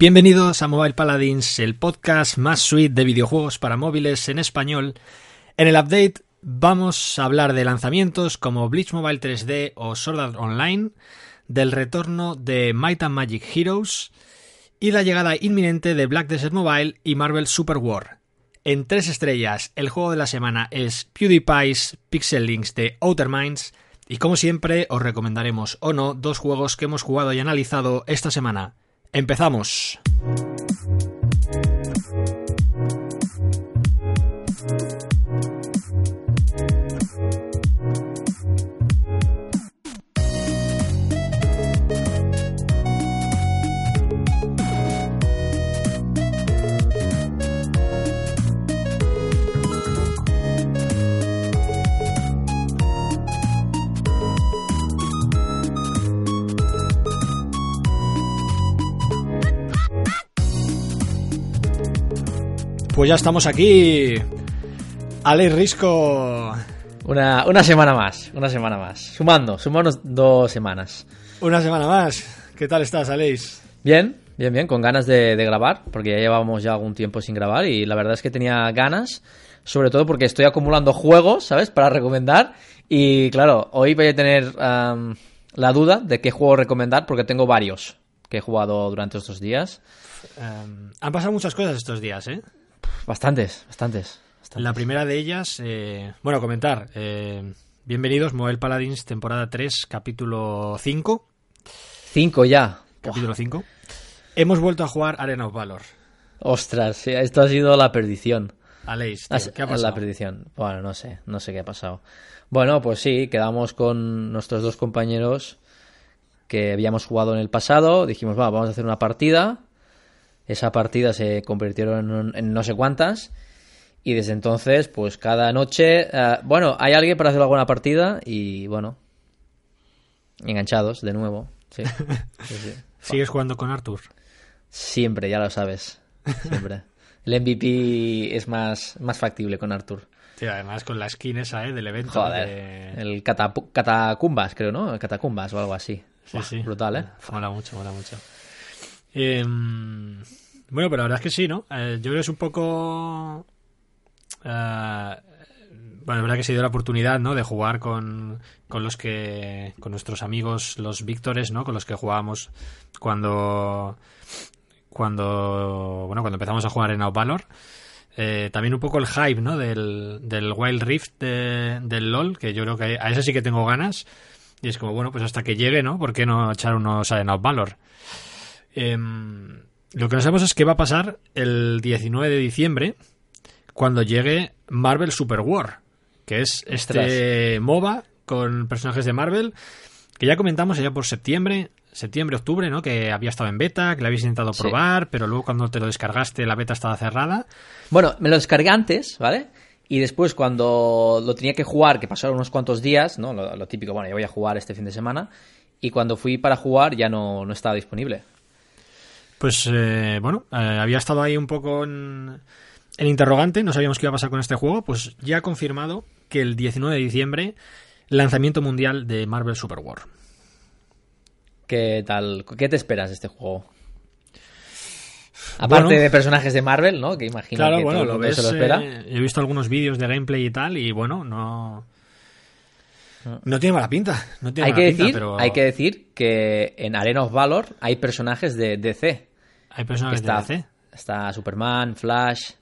Bienvenidos a Mobile Paladins, el podcast más sweet de videojuegos para móviles en español. En el update vamos a hablar de lanzamientos como Bleach Mobile 3D o Sword Online, del retorno de Might and Magic Heroes y la llegada inminente de Black Desert Mobile y Marvel Super War. En tres estrellas, el juego de la semana es PewDiePie's Pixel Links de Outer Minds y como siempre os recomendaremos o no dos juegos que hemos jugado y analizado esta semana. Empezamos. Pues ya estamos aquí. Ale Risco. Una, una semana más, una semana más. Sumando, sumando dos semanas. Una semana más. ¿Qué tal estás, Aleix? Bien, bien, bien, con ganas de, de grabar, porque ya llevábamos ya algún tiempo sin grabar y la verdad es que tenía ganas, sobre todo porque estoy acumulando juegos, ¿sabes? Para recomendar. Y claro, hoy voy a tener la duda de qué juego recomendar, porque tengo varios que he jugado durante estos días. Eh, han pasado muchas cosas estos días, ¿eh? Bastantes, bastantes. bastantes. La primera de ellas, eh, bueno, comentar. eh, bienvenidos, Mobile Paladins, temporada 3, capítulo 5. Cinco ya. Capítulo 5. Hemos vuelto a jugar Arena of Valor. Ostras, esto ha sido la perdición. Aleix, tío, ¿qué ha La pasado? perdición. Bueno, no sé, no sé qué ha pasado. Bueno, pues sí, quedamos con nuestros dos compañeros que habíamos jugado en el pasado. Dijimos, va, vamos a hacer una partida. Esa partida se convirtió en, no sé cuántas. Y desde entonces, pues cada noche. eh, bueno, hay alguien para hacer alguna partida y bueno. Enganchados de nuevo. Sí. Sí, sí. ¿Sigues jugando con Arthur? Siempre, ya lo sabes. Siempre. El MVP es más, más factible con Arthur. Tío, además con la skin esa, ¿eh? Del evento. Joder. de- El Catacumbas, creo, ¿no? El Catacumbas o algo así. Sí, sí. Brutal, ¿eh? Mola mucho, mola mucho. Em, bueno, pero la verdad es que sí, ¿no? Eh, yo creo que es un poco... eh, bueno, es verdad que se dio la oportunidad, ¿no? De jugar con, con los que... Con nuestros amigos, los Víctores, ¿no? Con los que jugábamos cuando... Cuando... Bueno, cuando empezamos a jugar en Out Valor. Eh, también un poco el hype, ¿no? Del, del Wild Rift de- del LOL, que yo creo que a ese sí que tengo ganas. Y es como, bueno, pues hasta que llegue, ¿no? ¿Por qué no echar unos Arena of Valor? Em, lo que no sabemos es qué va a pasar el 19 de diciembre cuando llegue Marvel Super War, que es este MOBA con personajes de Marvel que ya comentamos allá por septiembre, septiembre, octubre, ¿no? Que había estado en beta, que lo habéis intentado Sí. probar, pero luego cuando te lo descargaste la beta estaba cerrada. Bueno, me lo descargué antes, ¿vale? Y después cuando lo tenía que jugar, que pasaron unos cuantos días, ¿no? Lo, lo típico, bueno, yo voy a jugar este fin de semana. Y cuando fui para jugar ya no, no estaba disponible. Pues eh, bueno, eh, había estado ahí un poco en, en interrogante, no sabíamos qué iba a pasar con este juego, pues ya ha confirmado que el 19 de diciembre lanzamiento mundial de Marvel Super War. ¿Qué tal? ¿Qué te esperas de este juego? Aparte Bueno. de personajes de Marvel, ¿no? Que imagino Claro, que bueno, todo lo ves. se lo espera. eh, he visto algunos vídeos de gameplay y tal, y bueno, no. No tiene mala pinta. No tiene hay, mala que pinta, decir, pero hay que decir que en Arena of Valor hay personajes de DC. Hay personajes está, de DC. está Superman, Flash,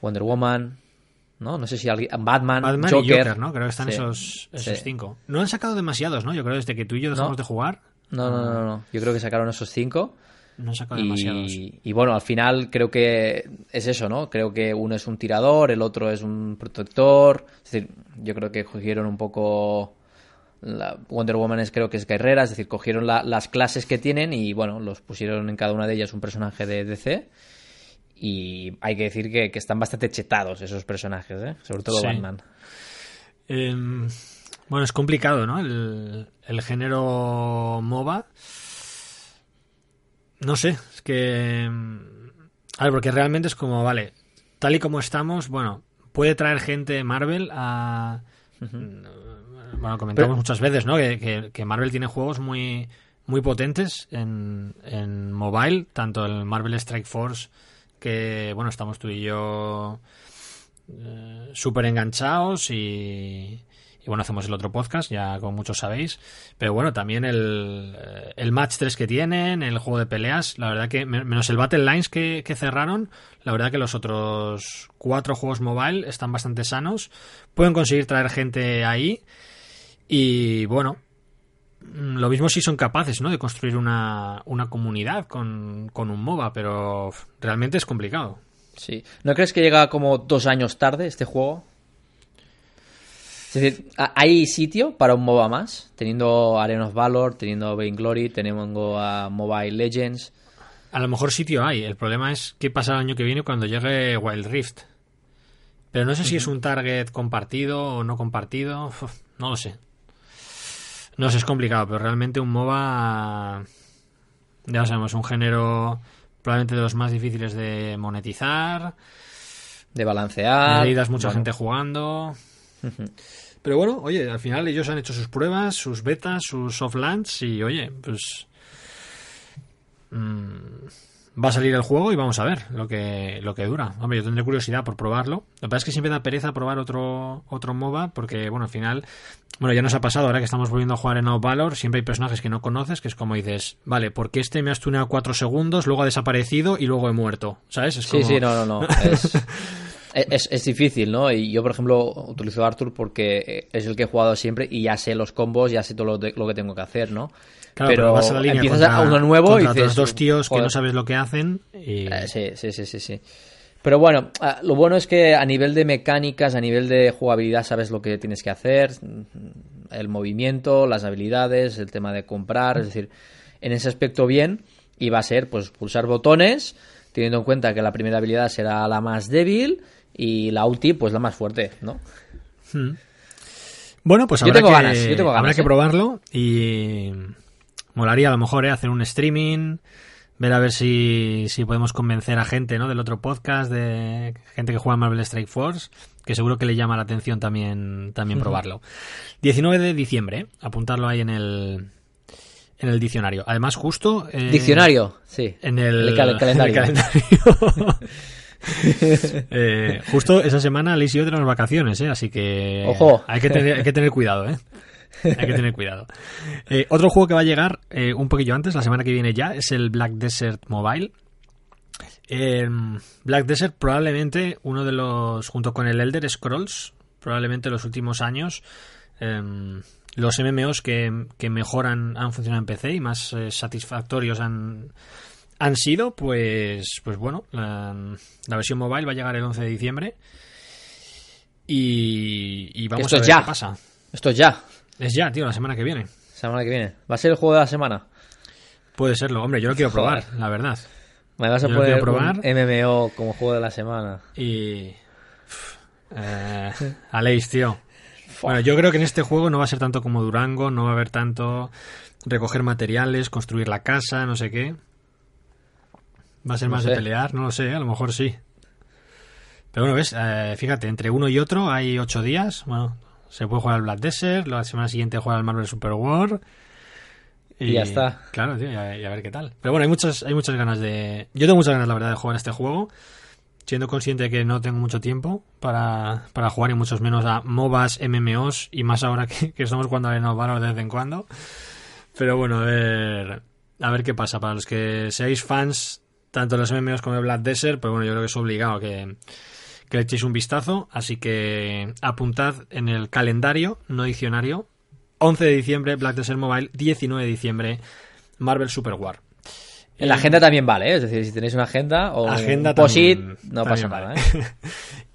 Wonder Woman, ¿no? No sé si alguien... Batman, Batman Joker, y Joker, ¿no? Creo que están Sí, esos, esos sí. cinco. No han sacado demasiados, ¿no? Yo creo desde que tú y yo dejamos No. de jugar. No, no, no, no. Yo creo que sacaron esos cinco. No han sacado demasiados. Y, y bueno, al final creo que es eso, ¿no? Creo que uno es un tirador, el otro es un protector. Es decir, yo creo que cogieron un poco. La- Wonder Woman es, creo que es guerrera, es decir, cogieron la- las clases que tienen y bueno, los pusieron en cada una de ellas un personaje de DC. Y hay que decir que, que están bastante chetados esos personajes, ¿eh? Sobre todo Sí. Batman. Em, bueno, es complicado, ¿no? El, el género MOBA. No sé, es que. em, A ver, porque realmente es como, vale, tal y como estamos, bueno, puede traer gente Marvel a. Bueno, comentamos Pero- muchas veces, ¿no? Que, que- que Marvel tiene juegos muy, muy potentes en, en mobile, tanto el Marvel Strike Force, que bueno, estamos tú y yo eh, súper enganchados y, y bueno, hacemos el otro podcast, ya como muchos sabéis. Pero bueno, también el, eh, el Match 3 que tienen, el juego de peleas, la verdad que, menos el Battle Lines que, que cerraron, la verdad que los otros cuatro juegos mobile están bastante sanos. Pueden conseguir traer gente ahí. Y bueno, lo mismo si son capaces, ¿no? De construir una, una comunidad con, con un MOBA, pero realmente es complicado. Sí. ¿No crees que llega como dos años tarde este juego? Es decir, ¿hay sitio para un MOBA más? Teniendo Arena of Valor, teniendo Vainglory, tenemos a Mobile Legends. A lo mejor sitio hay. El problema es qué pasa el año que viene cuando llegue Wild Rift. Pero no sé si es un target compartido o no compartido. no lo sé. No sé, es complicado, pero realmente un MOBA. Ya lo sabemos, un género probablemente de los más difíciles de monetizar. De balancear. Necesitas mucha gente jugando. Pero bueno, oye, al final ellos han hecho sus pruebas, sus betas, sus soft launch y oye, pues mmm, va a salir el juego y vamos a ver lo que lo que dura. Hombre, yo tendré curiosidad por probarlo. Lo que pasa es que siempre da pereza probar otro otro MOBA porque bueno, al final bueno, ya nos ha pasado ahora que estamos volviendo a jugar en No Valor, siempre hay personajes que no conoces, que es como dices, vale, porque este me ha stuneado cuatro segundos, luego ha desaparecido y luego he muerto, ¿sabes? Es Sí, sí, no, no, no. Es... Es, es, difícil, ¿no? Y yo, por ejemplo, utilizo Arthur porque es el que he jugado siempre y ya sé los combos, ya sé todo lo, de, lo que tengo que hacer, ¿no? Claro, pero, vas a la línea empiezas contra, a uno nuevo y dices, dos tíos joder. que no sabes lo que hacen y... Eh, sí, sí, sí, sí, sí. Pero bueno, lo bueno es que a nivel de mecánicas, a nivel de jugabilidad, sabes lo que tienes que hacer, el movimiento, las habilidades, el tema de comprar, es decir, en ese aspecto bien, y va a ser pues pulsar botones, teniendo en cuenta que la primera habilidad será la más débil y la ulti, pues la más fuerte, ¿no? Hmm. Bueno, pues habrá, que, ganas, ganas, habrá ¿eh? que probarlo y molaría a lo mejor ¿eh? hacer un streaming, ver a ver si, si podemos convencer a gente ¿no? del otro podcast, de gente que juega Marvel Strike Force, que seguro que le llama la atención también, también uh -huh. probarlo. 19 de diciembre, ¿eh? apuntarlo ahí en el, en el diccionario. Además, justo... Eh, ¿Diccionario? Sí. En el, el, cal calendario. En el calendario. eh, justo esa semana Liz y yo tenemos vacaciones, ¿eh? así que Ojo. Hay, que tener, hay que tener cuidado. ¿eh? Hay que tener cuidado. Eh, otro juego que va a llegar eh, un poquillo antes, la semana que viene ya, es el Black Desert Mobile. Eh, Black Desert probablemente uno de los, junto con el Elder Scrolls, probablemente los últimos años, em, los MMOs que, que, mejor han, han, funcionado en PC y más satisfactorios han, han sido, pues, pues bueno, la, la, versión mobile va a llegar el 11 de diciembre y, y vamos Esto a ver ya. qué pasa. Esto es ya. Es ya, tío, la semana que viene. Semana que viene. ¿Va a ser el juego de la semana? Puede serlo, hombre, yo lo quiero probar, la verdad. Me vas a yo poner probar. un MMO como juego de la semana. Y... Eh, Aleix, tío. Bueno, yo creo que en este juego no va a ser tanto como Durango, no va a haber tanto recoger materiales, construir la casa, no sé qué. Va a ser No más sé. de pelear, no lo sé, a lo mejor sí. Pero bueno, ves, eh, fíjate, entre uno y otro hay ocho días. Bueno, se puede jugar al Black Desert, la semana siguiente juega al Marvel Super War. Y ya está. Claro, tío, y a, y a ver qué tal. Pero bueno, hay muchas, hay muchas ganas de. Yo tengo muchas ganas, la verdad, de jugar este juego. Siendo consciente de que no tengo mucho tiempo para, para jugar y muchos menos a MOBAs, MMOs y más ahora que, que estamos jugando a Valor de vez en cuando. Pero bueno, a ver, a ver qué pasa. Para los que seáis fans tanto los MMOs como de Black Desert, pues bueno, yo creo que es obligado que, que le echéis un vistazo. Así que apuntad en el calendario, no diccionario. 11 de diciembre, Black Desert Mobile. 19 de diciembre, Marvel Super War. En la agenda también vale, ¿eh? es decir, si tenéis una agenda o agenda un posit, no pasa vale. nada. ¿eh?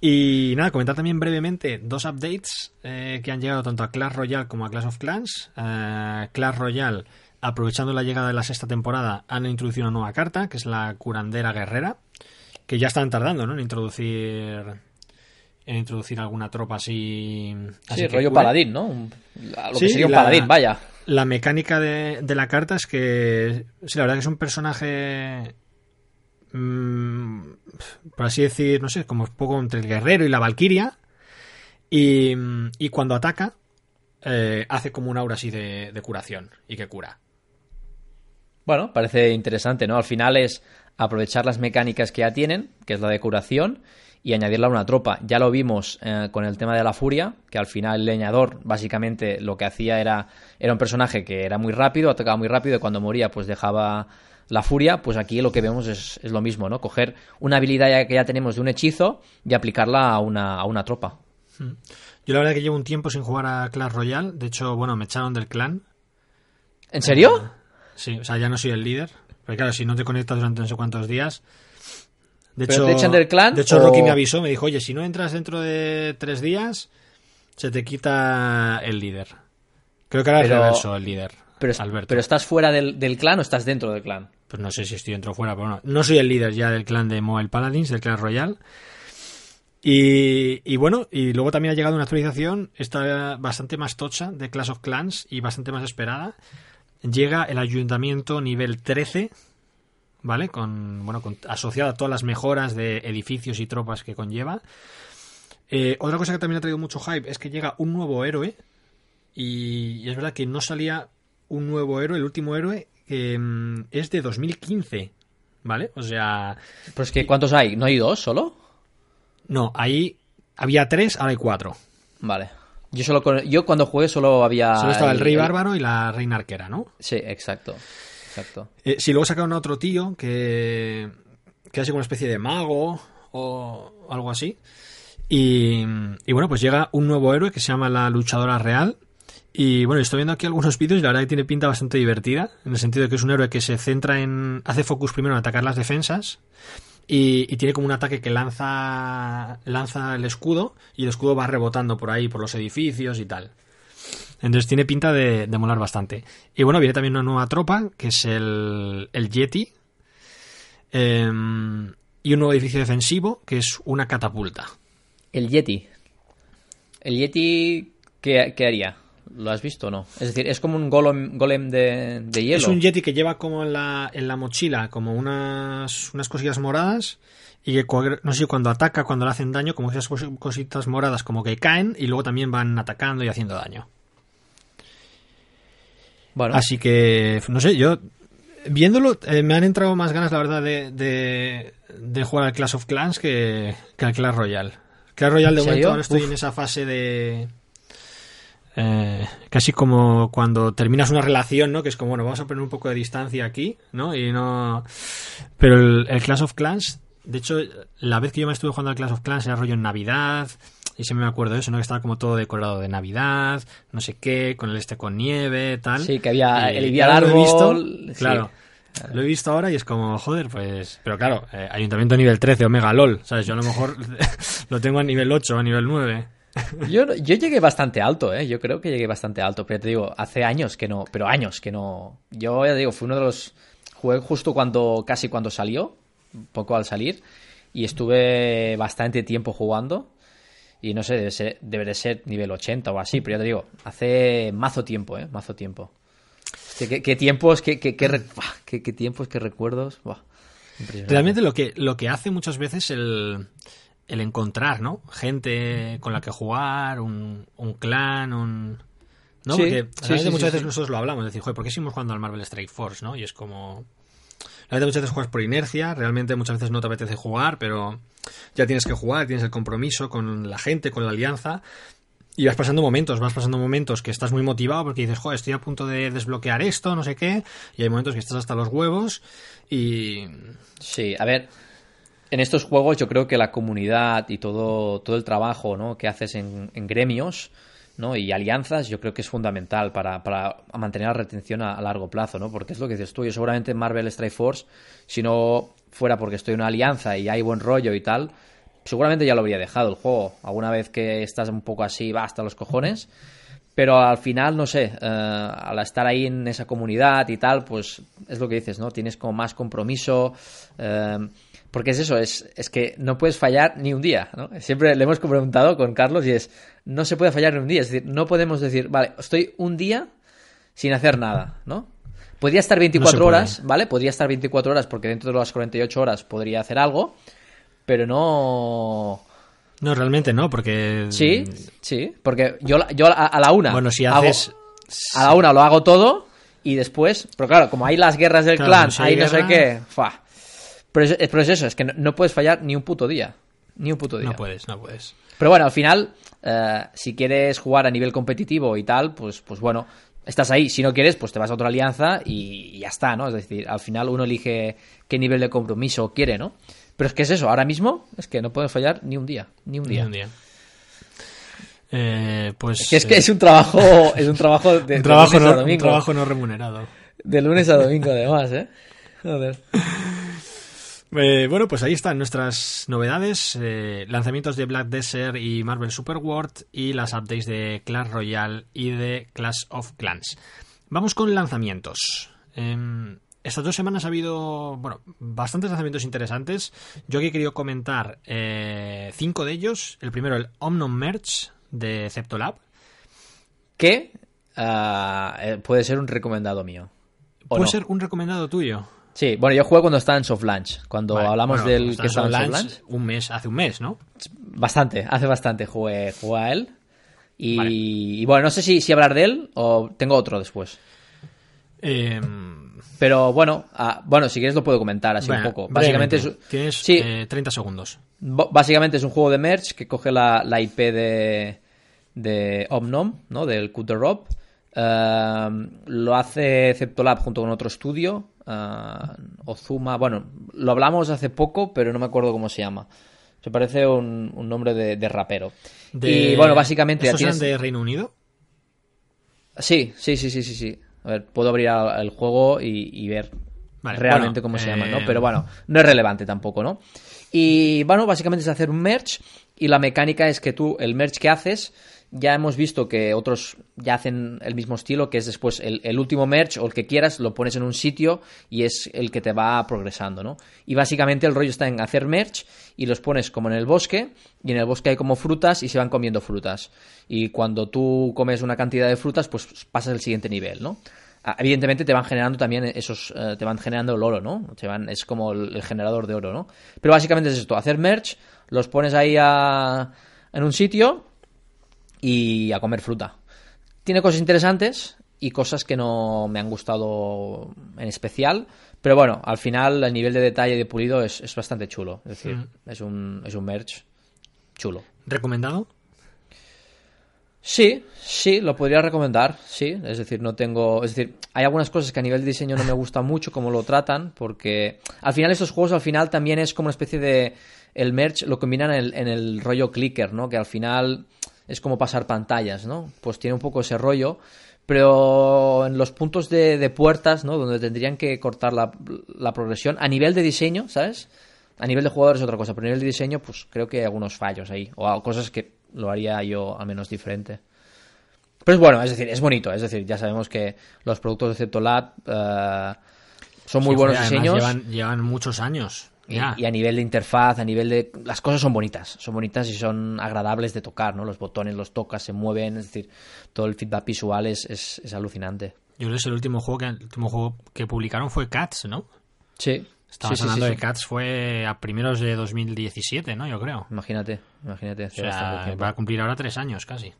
y nada, comentar también brevemente dos updates eh, que han llegado tanto a Clash Royale como a Clash of Clans. Uh, Clash Royale, aprovechando la llegada de la sexta temporada, han introducido una nueva carta, que es la curandera guerrera, que ya están tardando ¿no? en introducir en introducir alguna tropa así. así sí, que rollo cure. paladín, ¿no? Lo Sí, que sería un la- paladín, vaya. La mecánica de, de la carta es que, sí, la verdad que es un personaje, mm, por así decir, no sé, como un poco entre el guerrero y la valquiria. Y, y cuando ataca, eh, hace como un aura así de, de curación y que cura. Bueno, parece interesante, ¿no? Al final es aprovechar las mecánicas que ya tienen, que es la de curación, y añadirla a una tropa. Ya lo vimos eh, con el tema de la furia, que al final el leñador básicamente lo que hacía era, era un personaje que era muy rápido, atacaba muy rápido y cuando moría pues dejaba la furia, pues aquí lo que vemos es, es lo mismo, ¿no? Coger una habilidad ya que ya tenemos de un hechizo y aplicarla a una, a una tropa. Yo la verdad que llevo un tiempo sin jugar a Clash Royale. De hecho, bueno, me echaron del clan. ¿En serio? Sí, o sea, ya no soy el líder. Pero claro, si no te conectas durante no sé cuántos días. De ¿Pero hecho, te echan del clan De hecho, o- Rocky me avisó, me dijo, oye, si no entras dentro de tres días, se te quita el líder. Creo que ahora es Pero- reverso el líder. Pero, Alberto. pero estás fuera del, del clan o estás dentro del clan. Pues no sé si estoy dentro o fuera, pero no. No soy el líder ya del clan de Mobile Paladins, del clan Royal. Y, y bueno, y luego también ha llegado una actualización, esta bastante más tocha de Clash of Clans y bastante más esperada. Llega el ayuntamiento nivel 13, ¿vale? Con, bueno, con, asociado a todas las mejoras de edificios y tropas que conlleva. Eh, otra cosa que también ha traído mucho hype es que llega un nuevo héroe. Y, y es verdad que no salía un nuevo héroe, el último héroe, que mm, es de 2015, ¿vale? O sea, Pues que, ¿cuántos hay? ¿No hay dos solo? no, ahí había tres, ahora hay cuatro. Vale. Yo solo con- yo cuando jugué solo había. Solo estaba el rey bárbaro y la reina arquera, ¿no? Sí, exacto. Exacto. Eh, si luego sacaron a otro tío que, que hace como una especie de mago o algo así. Y, y bueno, pues llega un nuevo héroe que se llama la luchadora real. Y bueno, estoy viendo aquí algunos vídeos y la verdad que tiene pinta bastante divertida. En el sentido de que es un héroe que se centra en. hace focus primero en atacar las defensas. Y, tiene como un ataque que lanza, lanza el escudo. Y el escudo va rebotando por ahí, por los edificios y tal. Entonces tiene pinta de, de molar bastante. Y bueno, viene también una nueva tropa, que es el, el Yeti. Em, y un nuevo edificio defensivo, que es una catapulta. El Yeti. ¿El Yeti qué, qué haría? ¿Lo has visto o no? Es decir, es como un golem, golem de, de hielo. Es un Yeti que lleva como en la, en la mochila como unas, unas cosillas moradas. Y que no sé cuando ataca, cuando le hacen daño, como esas cos- cositas moradas como que caen y luego también van atacando y haciendo daño. Bueno, Así que, no sé, yo viéndolo eh, me han entrado más ganas, la verdad, de, de, de jugar al Clash of Clans que, que al Clash Royale. Clash Royale de ¿En momento ahora estoy Uf. en esa fase de... eh, casi como cuando terminas una relación, ¿no? Que es como, bueno, vamos a poner un poco de distancia aquí, ¿no? Y no... Pero el, el Clash of Clans, de hecho, la vez que yo me estuve jugando al Clash of Clans era rollo en Navidad, y siempre me acuerdo de eso, ¿no? Que estaba como todo decorado de Navidad, no sé qué, con el este con nieve, tal. Sí, que había Y el día visto, árbol, sí. claro. Lo he visto ahora y es como, joder, pues... Pero claro, eh, Ayuntamiento nivel 13, Omega LOL, ¿sabes? Yo a lo mejor lo tengo a nivel 8 o a nivel 9. Yo, yo llegué bastante alto, ¿eh? Yo creo que llegué bastante alto, pero te digo, hace años que no, pero años que no. Yo ya digo, fue uno de los. Jugué justo cuando, casi cuando salió, poco al salir, y estuve bastante tiempo jugando. Y no sé, debe ser, ser nivel 80 o así, pero ya te digo, hace mazo tiempo, ¿eh? Mazo tiempo. ¿Qué, tiempos, qué, qué, qué, tiempos, qué recuerdos. Realmente lo que, lo que hace muchas veces el, el encontrar, ¿no? Gente con la que jugar, un, un clan, un... ¿No? Sí, Porque sí, sí, muchas veces nosotros lo hablamos, decir, joder, ¿por qué seguimos jugando al Marvel Strike Force, no? Y es como... Realmente muchas veces juegas por inercia, realmente muchas veces no te apetece jugar, pero ya tienes que jugar, tienes el compromiso con la gente, con la alianza, y vas pasando momentos, vas pasando momentos que estás muy motivado porque dices, joder, estoy a punto de desbloquear esto, no sé qué, y hay momentos que estás hasta los huevos y... Sí, a ver, en estos juegos yo creo que la comunidad y todo, todo el trabajo ¿no? que haces en, en gremios ¿no? y alianzas yo creo que es fundamental para, para mantener la retención a, a largo plazo, ¿no? porque es lo que dices tú, yo seguramente en Marvel Strike Force, si no fuera porque estoy en una alianza y hay buen rollo y tal, seguramente ya lo habría dejado el juego. Alguna vez que estás un poco así, va hasta los cojones. Pero al final, no sé, eh, al estar ahí en esa comunidad y tal, pues es lo que dices, ¿no? Tienes como más compromiso. eh, porque es eso, es, es que no puedes fallar ni un día, ¿no? Siempre le hemos preguntado con Carlos y es, no se puede fallar ni un día. Es decir, no podemos decir, vale, estoy un día sin hacer nada, ¿no? Podría estar 24 puede. horas, ¿vale? Podría estar 24 horas porque dentro de las 48 horas podría hacer algo, pero no... No, realmente no, porque... Sí, sí, porque yo, yo a, a la una. Bueno, si hago- haces... a la una lo hago todo y después, pero claro, como hay las guerras del Claro, clan, si hay hay no sé qué, fa. Pero es, pero es eso, es que no, no puedes fallar ni un puto día. Ni un puto día. No puedes, no puedes. Pero bueno, al final, eh, si quieres jugar a nivel competitivo y tal, pues, pues bueno, estás ahí. Si no quieres, pues te vas a otra alianza y, y ya está, ¿no? Es decir, al final uno elige qué nivel de compromiso quiere, ¿no? Pero es que es eso, ahora mismo es que no puedes fallar ni un día, ni un Ni día. un día. Eh, pues Que es que eh, es un trabajo, es un trabajo de, un trabajo, lunes a no, un domingo. trabajo no remunerado. De lunes a domingo, además, ¿eh? Joder. Eh, bueno, pues ahí están nuestras novedades, eh, lanzamientos de Black Desert y Marvel Super World y las updates de Clash Royale y de Clash of Clans. Vamos con lanzamientos. Em, estas dos semanas ha habido, bueno, bastantes lanzamientos interesantes. Yo aquí he querido comentar eh, cinco de ellos. El primero, el Omnom Merch de Ceptolab. Que ah, puede ser un recomendado mío. ¿O Puede no? ser un recomendado tuyo. Sí, bueno, yo juego cuando estaba en soft launch. Cuando Vale, hablamos bueno, del que estaba en soft launch. Un mes, hace un mes, ¿no? Bastante, hace bastante jugué, jugué a él. Y, Vale. y bueno, no sé si, si hablar de él o tengo otro después. Em, Pero bueno, ah, bueno, si quieres lo puedo comentar así Bueno, un poco. Básicamente es, tienes sí, eh, 30 segundos. básicamente es un juego de merch que coge la, la IP de, de Omnom, ¿no? Del Cut the Rob. Um, lo hace Ceptolab junto con otro estudio. Ah, Ozuma, bueno, lo hablamos hace poco, pero no me acuerdo cómo se llama. Se parece un, un nombre de, de rapero. De- Y bueno, básicamente ya ¿Estos eran tienes- de Reino Unido? Sí, sí, sí, sí, sí, sí. A ver, puedo abrir el juego y, y ver Vale, realmente bueno, cómo se eh, llama, ¿no? Pero bueno, no es relevante tampoco, ¿no? Y bueno, básicamente es hacer un merch y la mecánica es que tú, el merch que haces, ya hemos visto que otros ya hacen el mismo estilo, que es después el, último merch o el que quieras, lo pones en un sitio y es el que te va progresando, ¿no? Y básicamente el rollo está en hacer merch y los pones como en el bosque y en el bosque hay como frutas y se van comiendo frutas. Y cuando tú comes una cantidad de frutas, pues pasas al siguiente nivel, ¿no? Ah, Evidentemente te van generando también esos, eh, te van generando el oro, ¿no? Te van, es como el generador de oro, ¿no? Pero básicamente es esto, hacer merch, los pones ahí a- en un sitio y a comer fruta. Tiene cosas interesantes y cosas que no me han gustado en especial, pero bueno, al final el nivel de detalle y de pulido es, es bastante chulo, es decir, es, un, es un merch chulo. ¿Recomendado? Sí, sí, lo podría recomendar, sí. Es decir, no tengo. Es decir, hay algunas cosas que a nivel de diseño no me gusta mucho cómo lo tratan, porque al final estos juegos al final también es como una especie de. El merch lo combinan en el, en el rollo clicker, ¿no? Que al final es como pasar pantallas, ¿no? Pues tiene un poco ese rollo. Pero en los puntos de, de puertas, ¿no? Donde tendrían que cortar la, la progresión, a nivel de diseño, ¿sabes? A nivel de jugadores es otra cosa, pero a nivel de diseño, pues creo que hay algunos fallos ahí. O cosas que lo haría yo al menos diferente. Pero es bueno, es decir, es bonito. Es decir, ya sabemos que los productos de Ceptolab eh, son muy Sí, buenos diseños. Llevan, llevan muchos años. Y, a nivel de interfaz, a nivel de... Las cosas son bonitas, son bonitas y son agradables de tocar, ¿no? Los botones los tocas, se mueven, es decir, todo el feedback visual es, es, es alucinante. Yo creo que el último juego que, el último juego que publicaron fue Cats, ¿no? Sí. Sí, hablando sí, de. Cats fue a primeros de 2017, ¿no? Yo creo. Imagínate, imagínate. O sea, va a cumplir ahora tres años casi.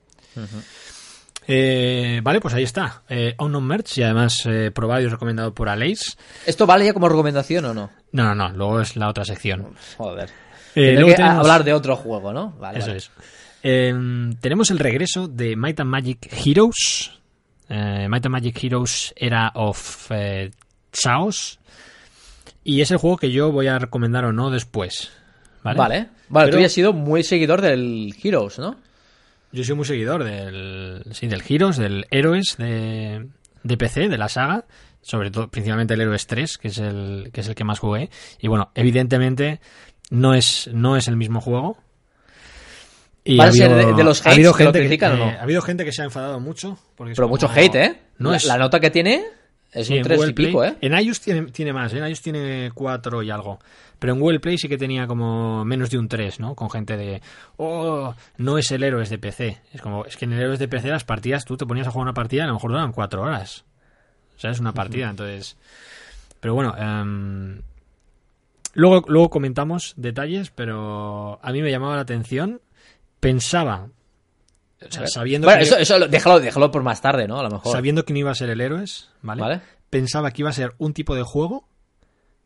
Eh, vale, pues ahí está. Eh, Unknown Merch y además eh, probado y recomendado por Aleix. ¿Esto vale ya como recomendación o no? No, no, no, luego es la otra sección. Joder. Eh, luego que tenemos- hablar de otro juego, ¿no? Vale, Eso vale. es. Eh, tenemos el regreso de Might and Magic Heroes. Might and Magic Heroes Era of Chaos. Y es el juego que yo voy a recomendar o no después. Vale. Vale. Vale, Pero tú ya has sido muy seguidor del Heroes, ¿no? Yo soy muy seguidor del, sí, del Heroes, del Héroes de, de PC, de la saga. Sobre todo, principalmente el Héroes 3, que es el que, es el que más jugué. Y bueno, evidentemente no es, no es el mismo juego. Y ¿Va ha a ser habido- de- de los ha habido hates que lo gente critican o no? eh, Ha habido gente que se ha enfadado mucho. Porque Pero como- mucho hate, ¿eh? No la, es, la nota que tiene es sí, un en 3 Google y pico, Play- ¿eh? En iOS tiene, tiene más, en iOS tiene 4 y algo. Pero en Google Play sí que tenía como menos de un 3, ¿no? Con gente de, oh, no es el Héroes de PC. Es como, es que en el Héroes de PC las partidas, tú te ponías a jugar una partida y a lo mejor duraban 4 horas. O sea, es una partida, entonces... Pero bueno, em, luego, luego comentamos detalles, pero a mí me llamaba la atención. Pensaba o sea, sabiendo Bueno, que, eso, eso lo- déjalo, déjalo por más tarde, ¿no? A lo mejor. sabiendo que no iba a ser el héroes, ¿vale? Vale. Pensaba que iba a ser un tipo de juego,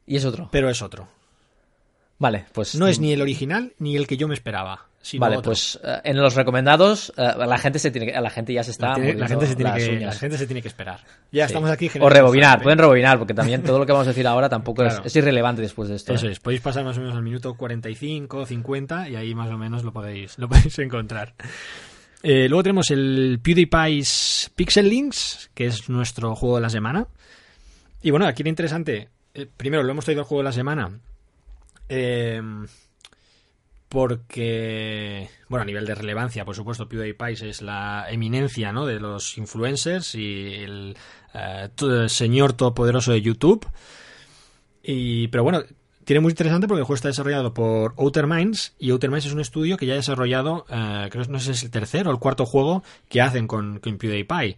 Y es otro. pero es otro. Vale, pues. No es ni el original ni el que yo me esperaba, sino Vale, otro. pues eh, en los recomendados, eh, la gente se tiene que- la gente ya se está. la, tiene- la mordiendo gente se tiene que, uñas. la gente se tiene que esperar. Ya Sí. estamos aquí. O rebobinar, pueden rebobinar, porque también todo lo que vamos a decir ahora tampoco es- es, irrelevante después de esto. Eso ¿eh? es, podéis pasar más o menos al minuto 45, 50 y ahí más o menos lo podéis, lo podéis encontrar. Eh, luego tenemos el PewDiePie's Pixel Links, que es nuestro juego de la semana. Y bueno, aquí lo interesante, eh, primero lo hemos traído al juego de la semana, eh, porque, bueno, a nivel de relevancia, por supuesto, PewDiePie es la eminencia ¿no? de los influencers y el eh, to- señor todopoderoso de YouTube. Y, pero bueno, tiene muy interesante porque el juego está desarrollado por Outer Minds y Outer Minds es un estudio que ya ha desarrollado, eh, creo que no sé es el tercer o el cuarto juego que hacen con, con PewDiePie.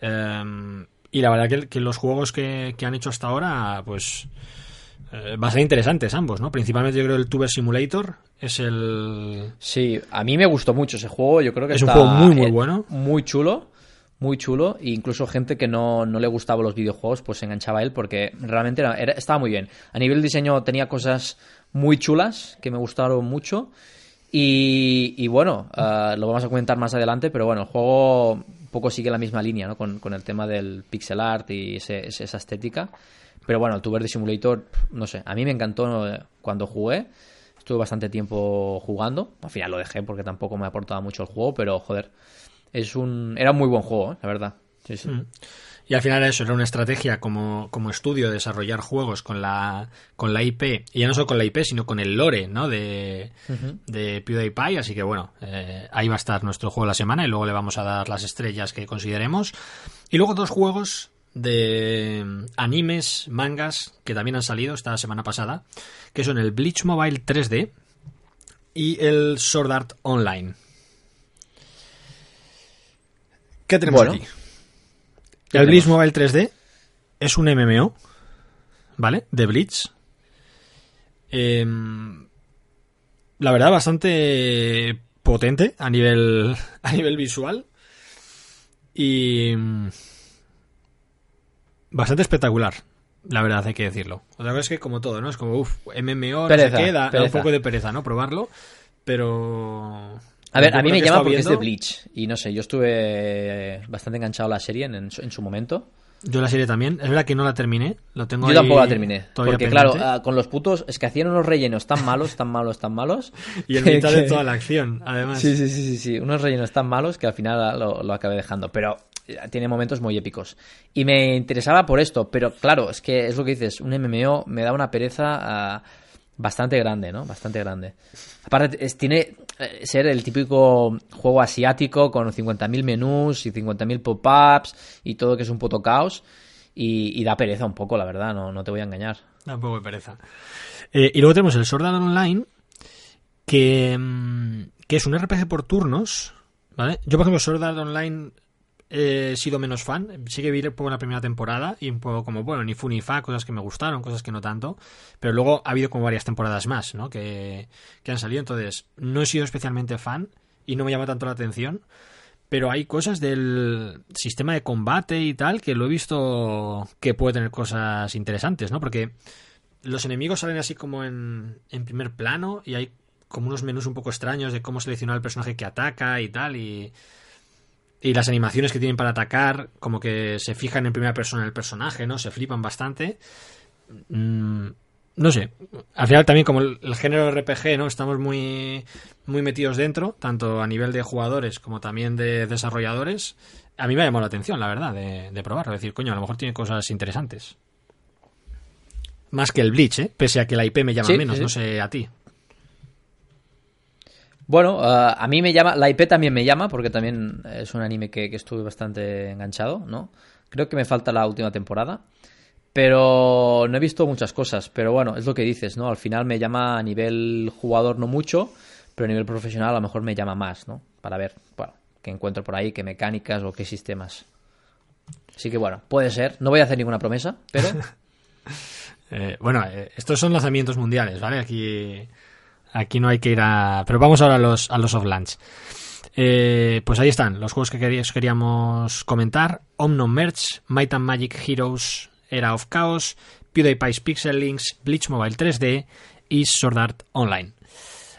Eh, y la verdad que, que los juegos que, que han hecho hasta ahora, pues eh, va a ser interesantes ambos, ¿no? Principalmente yo creo el Tuber Simulator es el... Sí, a mí me gustó mucho ese juego. Yo creo que Es un juego muy, muy eh, bueno. Muy chulo. Muy chulo. E incluso gente que no, no le gustaban los videojuegos, pues se enganchaba a él porque realmente era- era- estaba muy bien. A nivel diseño tenía cosas muy chulas que me gustaron mucho. Y, y bueno, ah, lo vamos a comentar más adelante, pero bueno, el juego un poco sigue la misma línea, ¿no? Con, con el tema del pixel art y ese- ese- esa estética. Pero bueno, el Tuber Simulator, no sé, a mí me encantó eh, cuando jugué. Estuve bastante tiempo jugando. Al final lo dejé porque tampoco me aportaba mucho el juego, pero joder, es un era un muy buen juego, ¿eh? la verdad. Sí, sí. Y al final eso era una estrategia como, como estudio de desarrollar juegos con la, con la IP, y ya no solo con la IP, sino con el lore ¿no? de, de PewDiePie, así que bueno, eh, ahí va a estar nuestro juego de la semana y luego le vamos a dar las estrellas que consideremos. Y luego dos juegos de animes, mangas, que también han salido esta semana pasada, que son el Bleach Mobile 3D y el Sword Art Online. ¿Qué tenemos Bueno. aquí? ¿Qué El Bleach? Mobile 3D es un MMO, ¿vale? De Bleach. Em, la verdad, bastante potente a nivel, a nivel visual. Y. Bastante espectacular, la verdad, hay que decirlo. Otra cosa es que, como todo, ¿no? Es como, uff, MMO, Pereza, no sé qué, da, un poco de pereza, ¿no? Probarlo. Pero. A ver, a mí me llama porque es de viendo- Bleach. Y no sé, yo estuve bastante enganchado a la serie en, en su, en su momento. Yo la serie también. Es verdad que no la terminé. Lo tengo Yo tampoco la terminé. Porque claro, pendiente. ah, con los putos, es que hacían unos rellenos tan malos, tan malos, tan malos. Y en mitad de que- toda la acción, además. Sí, sí, sí, sí, sí. Unos rellenos tan malos que al final lo, lo acabé dejando. Pero eh, tiene momentos muy épicos. Y me interesaba por esto. Pero claro, es que es lo que dices. Un MMO me da una pereza ah, bastante grande, ¿no? Bastante grande. Aparte, es- tiene eh, ser el típico juego asiático con 50.000 menús y 50.000 pop-ups y todo que es un puto caos. Y, da pereza un poco, la verdad. No, no te voy a engañar. Da un poco de pereza. Eh, y luego tenemos el Sword Art Online, que, mm, que es un RPG por turnos. ¿vale? Yo, por ejemplo, Sword Art Online he sido menos fan. Sí que vi un poco la primera temporada y un poco como, bueno, ni fu ni fa, cosas que me gustaron, cosas que no tanto. Pero luego ha habido como varias temporadas más, ¿no? Que, que han salido. Entonces, no he sido especialmente fan y no me llama tanto la atención. Pero hay cosas del sistema de combate y tal que lo he visto que puede tener cosas interesantes, ¿no? Porque los enemigos salen así como en, en primer plano y hay como unos menús un poco extraños de cómo seleccionar el personaje que ataca y tal. Y, y las animaciones que tienen para atacar, como que se fijan en primera persona en el personaje, ¿no? Se flipan bastante. Mm, no sé. Al final también como el, el género RPG, ¿no? Estamos muy, muy metidos dentro, tanto a nivel de jugadores como también de desarrolladores. A mí me ha llamado la atención, la verdad, de, de probarlo. decir, coño, a lo mejor tiene cosas interesantes. Más que el Bleach, ¿eh? Pese a que la IP me llama Sí, menos, sí. no sé a ti. Bueno, ah, a mí me llama, la IP también me llama, porque también es un anime que, que estuve bastante enganchado, ¿no? Creo que me falta la última temporada, pero no he visto muchas cosas, pero bueno, es lo que dices, ¿no? Al final me llama a nivel jugador no mucho, pero a nivel profesional a lo mejor me llama más, ¿no? Para ver, bueno, qué encuentro por ahí, qué mecánicas o qué sistemas. Así que bueno, puede ser, no voy a hacer ninguna promesa, pero Eh, bueno, eh, estos son lanzamientos mundiales, ¿vale? Aquí, aquí no hay que ir a... Pero vamos ahora a los, a los. Eh, pues ahí están los juegos que queríamos, queríamos comentar. Omnon Merch, Might and Magic Heroes, Era of Chaos, PewDiePie's Pixel Links, Bleach Mobile 3D y Sword Art Online.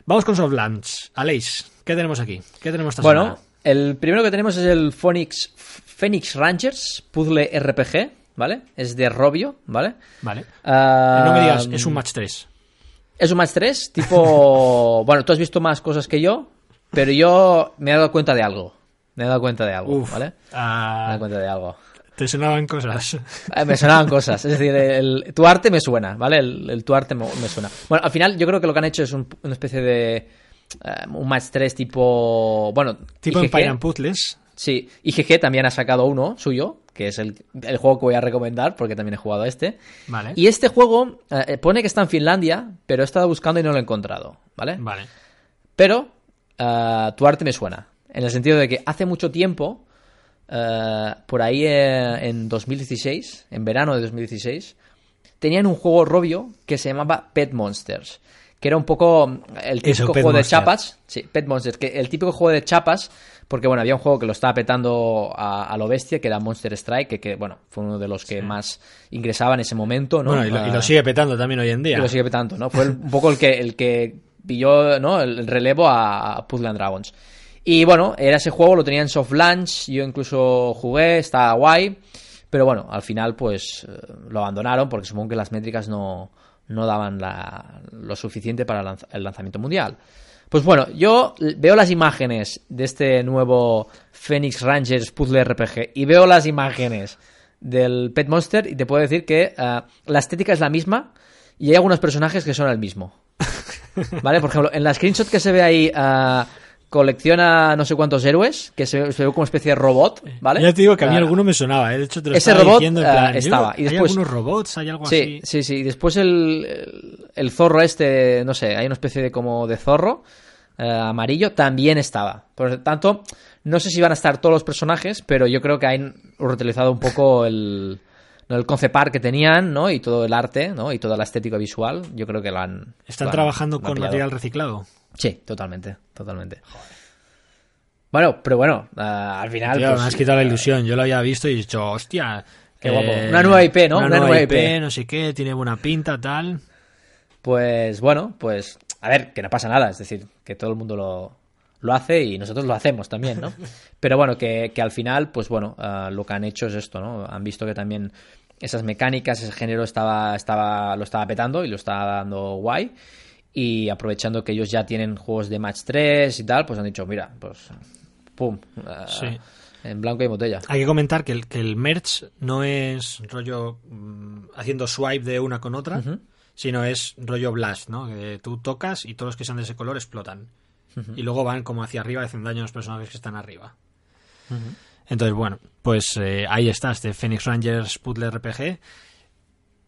Vamos con Softlands. Aleix, ¿qué tenemos aquí? ¿Qué tenemos esta Bueno, semana? el primero que tenemos es el Phoenix, Phoenix Rangers, puzzle RPG, ¿vale? Es de Robio, ¿vale? Vale. Ah, no me digas, es un match 3. Es un match 3, tipo... bueno, tú has visto más cosas que yo, pero yo me he dado cuenta de algo. Me he dado cuenta de algo, Uf, ¿vale? Me he ah, dado cuenta de algo. te sonaban cosas. Eh, Me sonaban cosas, es decir, el- tu arte me suena, ¿vale? El, el tu arte me, me suena. Bueno, al final yo creo que lo que han hecho es un- una especie de... eh, un match 3 tipo... Bueno, tipo and Puzzles. Sí, IGG también ha sacado uno suyo, que es el, el juego que voy a recomendar porque también he jugado a este. Vale. Y este juego eh, pone que está en Finlandia, pero he estado buscando y no lo he encontrado, ¿vale? Vale. Pero eh, tu arte me suena, en el sentido de que hace mucho tiempo, eh, por ahí eh, en 2016, en verano de 2016, tenían un juego robio que se llamaba Pet Monsters, que era un poco el típico Eso, juego de Monster. chapas. Sí, Pet Monsters, que el típico juego de chapas, porque bueno, había un juego que lo estaba petando a, a lo bestia, que era Monster Strike, que, que, bueno, fue uno de los que más ingresaba en ese momento, ¿no? Bueno, y lo, y lo Ah, sigue petando también hoy en día. y lo sigue petando, ¿no? Fue el- un poco el que, el que pilló ¿no? el el relevo a, a Puzzle and Dragons. Y bueno, era ese juego, lo tenía en soft launch, yo incluso jugué, estaba guay, pero bueno, al final pues eh, lo abandonaron porque supongo que las métricas no, no daban la- lo suficiente para el lanz- el lanzamiento mundial. Pues bueno, yo veo las imágenes de este nuevo Phoenix Rangers Puzzle RPG y veo las imágenes del Pet Monster y te puedo decir que eh, la estética es la misma y hay algunos personajes que son el mismo. ¿Vale? Por ejemplo, en la screenshot que se ve ahí, ah, colecciona no sé cuántos héroes, que se, se ve como una especie de robot, ¿vale? Ya te digo que a mí alguno me sonaba, ¿eh? de hecho te lo Ese estaba robot, diciendo en eh, plan, yo- estaba. Y hay después- algunos robots, hay algo Sí, así. sí, sí. Y después el, el, el zorro este, no sé, hay una especie de como de zorro eh, amarillo, también estaba. Por lo tanto, no sé si van a estar todos los personajes, pero yo creo que han reutilizado un poco el, ¿no? el concept art que tenían, ¿no? Y todo el arte, ¿no? Y toda la estética visual, yo creo que lo han... Están lo han- trabajando lo han con material reciclado. Sí, totalmente, totalmente. Bueno, pero bueno, ah, al final... Tío, pues, me has quitado la ilusión. Yo lo había visto y he dicho, hostia. Qué guapo. Una nueva IP, ¿no? Una, Una nueva, nueva IP, IP. no sé qué, tiene buena pinta, tal. Pues bueno, pues a ver, que no pasa nada, es decir, que todo el mundo lo, lo hace y nosotros lo hacemos también, ¿no? Pero bueno, que, que al final, pues bueno, lo que han hecho es esto, ¿no? Han visto que también esas mecánicas, ese género estaba, estaba, lo estaba petando y lo estaba dando guay. Y aprovechando que ellos ya tienen juegos de Match 3 y tal, pues han dicho, mira, pues pum, Sí. en blanco y botella. Hay que comentar que el, que el merch no es rollo mm, haciendo swipe de una con otra, sino es rollo blast, ¿no? Que tú tocas y todos los que sean de ese color explotan. Y luego van como hacia arriba hacen daño a los personajes que están arriba. Entonces, bueno, pues eh, ahí está este Phoenix Rangers Puzzle RPG.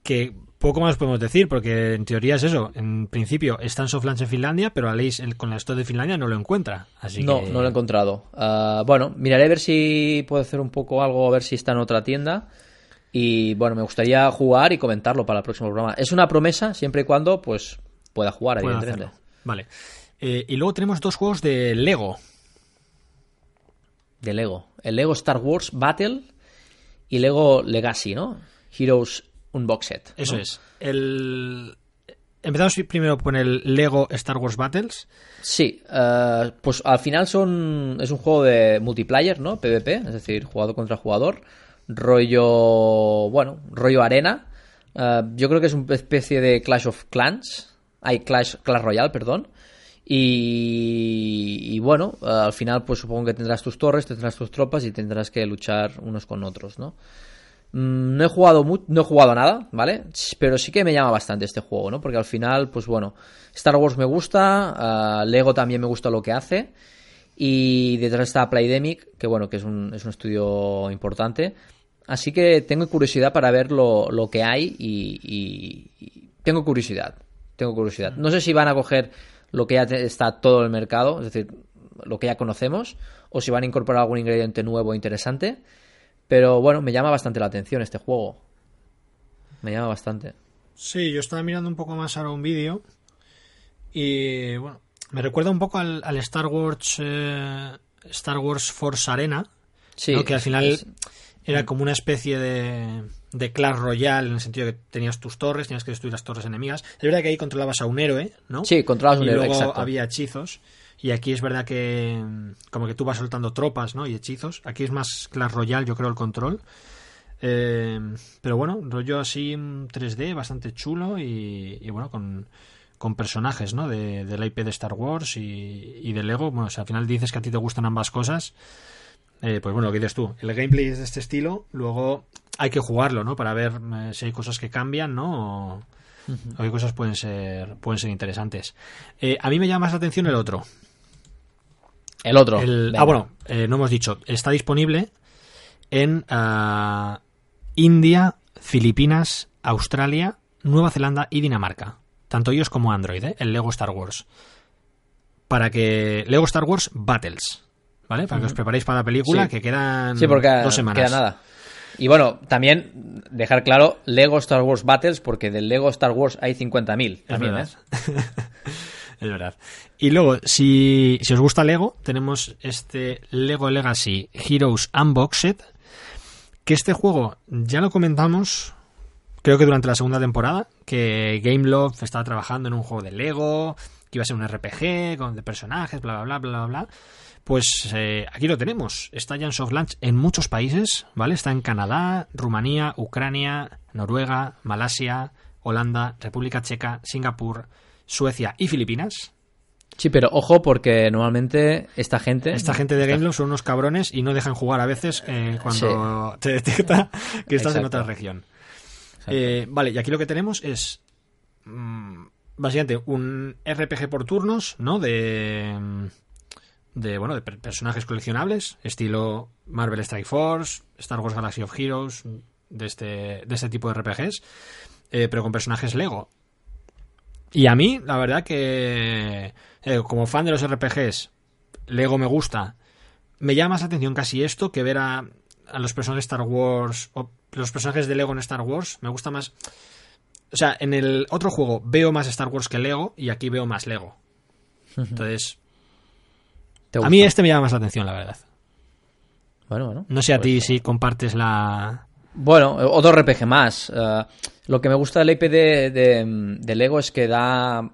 Que poco más podemos decir, porque en teoría es eso. En principio está en Softlands en Finlandia, pero Aleix con la store de Finlandia no lo encuentra. Así no, que... no lo he encontrado. Ah, bueno, miraré a ver si puedo hacer un poco algo, a ver si está en otra tienda. Y bueno, me gustaría jugar y comentarlo para el próximo programa. Es una promesa siempre y cuando pues pueda jugar, Pueden evidentemente. hacerlo. Vale. Eh, y luego tenemos dos juegos de Lego. De Lego. El Lego Star Wars Battle y Lego Legacy, ¿no? Heroes Unboxed. ¿no? Eso es. El... Empezamos primero con el Lego Star Wars Battles. Sí, eh, pues al final son es un juego de multiplayer, ¿no? PvP, es decir, jugador contra jugador, rollo, bueno, rollo arena. Eh, yo creo que es una especie de Clash of Clans, hay Clash, Clash Royale, perdón. Y, y bueno, eh, al final pues supongo que tendrás tus torres, tendrás tus tropas y tendrás que luchar unos con otros, ¿no? Mm, No he jugado no he jugado a nada, ¿vale? Pero sí que me llama bastante este juego, ¿no? Porque al final, pues bueno, Star Wars me gusta, ah, Lego también me gusta lo que hace. Y detrás está Playdemic, que bueno, que es un, es un estudio importante. Así que tengo curiosidad para ver lo, lo que hay y, y- y tengo curiosidad. Tengo curiosidad. No sé si van a coger lo que ya está todo el mercado, es decir, lo que ya conocemos, o si van a incorporar algún ingrediente nuevo e interesante. Pero bueno, me llama bastante la atención este juego. Me llama bastante. Sí, yo estaba mirando un poco más ahora un vídeo. Y bueno, me recuerda un poco al, al Star Wars eh, Star Wars Force Arena, Sí, ¿no? que al final es- era como una especie de, de Clash Royale, en el sentido de que tenías tus torres, tenías que destruir las torres enemigas. Es verdad que ahí controlabas a un héroe, ¿no? Sí, controlabas un y héroe, luego exacto. había hechizos. Y aquí es verdad que mm, como que tú vas soltando tropas, ¿no? Y hechizos. Aquí es más Clash Royale, yo creo, el control. Eh, pero bueno, rollo así mm, 3D, bastante chulo y, y bueno, con, con personajes, ¿no? De, del IP de Star Wars y, y de Lego. Bueno, si al final dices que a ti te gustan ambas cosas, eh, pues bueno, lo que dices tú. El gameplay es de este estilo, luego hay que jugarlo, ¿no? Para ver eh, si hay cosas que cambian, ¿no? O, o qué cosas pueden ser, pueden ser interesantes. Eh, a mí me llama más la atención el otro. El otro. El- ah, bueno, eh, no hemos dicho. Está disponible en ah, India, Filipinas, Australia, Nueva Zelanda y Dinamarca. Tanto iOS como Android, ¿eh? el Lego Star Wars. Para que. Lego Star Wars Battles. ¿Vale? Para que os preparéis para la película, Sí. que quedan Sí, porque dos semanas. queda nada. Y bueno, también dejar claro Lego Star Wars Battles, porque del Lego Star Wars hay 50.000 Es también. ¿eh? es verdad. Y luego, si, si os gusta Lego, tenemos este Lego Legacy Heroes Unboxed. Que este juego ya lo comentamos, creo que durante la segunda temporada, que Gameloft estaba trabajando en un juego de Lego, que iba a ser un RPG con de personajes, bla, bla, bla, bla, bla. Pues eh, aquí lo tenemos. Está ya en soft launch en muchos países, ¿vale? Está en Canadá, Rumanía, Ucrania, Noruega, Malasia, Holanda, República Checa, Singapur, Suecia y Filipinas. Sí, pero ojo, porque normalmente esta gente. Esta gente de Gameloft son unos cabrones y no dejan jugar a veces eh, cuando te detecta que estás en otra región. Eh, vale, y aquí lo que tenemos es mm, básicamente un RPG por turnos, ¿no? De mm, de bueno, de per- personajes coleccionables, estilo Marvel Strike Force, Star Wars Galaxy of Heroes, de este de este tipo de RPGs, eh, pero con personajes Lego. Y a mí, la verdad que eh, como fan de los RPGs, Lego me gusta. Me llama más la atención casi esto que ver a, a los personajes de Star Wars o los personajes de Lego en Star Wars. Me gusta más. O sea, en el otro juego veo más Star Wars que Lego y aquí veo más Lego. Entonces, ¿Te a mí este me llama más la atención, la verdad. Bueno, bueno. No sé a Pues, ti si compartes la. Bueno, otro RPG más. Eh, lo que me gusta del IP de, Lego es que da,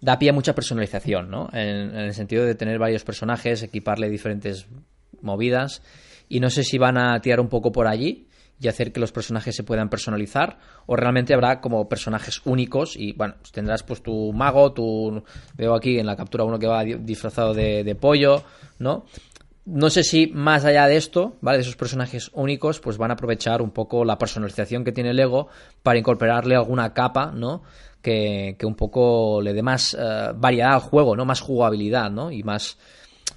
da pie a mucha personalización, ¿no? En, en el sentido de tener varios personajes, equiparle diferentes movidas. Y no sé si van a tirar un poco por allí y hacer que los personajes se puedan personalizar o realmente habrá como personajes únicos y bueno tendrás pues tu mago tu veo aquí en la captura uno que va di- disfrazado de, de pollo no no sé si más allá de esto, ¿vale? De esos personajes únicos, pues van a aprovechar un poco la personalización que tiene Lego para incorporarle alguna capa, ¿no? Que, que un poco le dé más eh, variedad al juego, ¿no? Más jugabilidad, ¿no? Y más,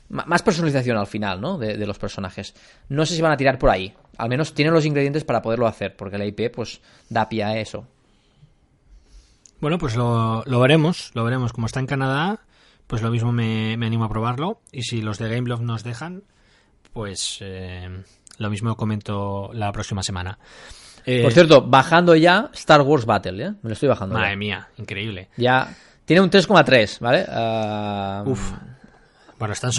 más personalización al final, ¿no? De, de los personajes. No sé si van a tirar por ahí. Al menos tienen los ingredientes para poderlo hacer, porque la IP, pues, da pie a eso. Bueno, pues lo, lo veremos, lo veremos. Como está en Canadá, pues lo mismo me, me animo a probarlo. Y si los de Gameloft nos dejan, pues eh, lo mismo comento la próxima semana. Eh, Por cierto, bajando ya Star Wars Battle, ¿eh? Me lo estoy bajando. Madre ya. mía, increíble. Ya. Tiene un 3,3, ¿vale? Ah, Uf. Bueno, están a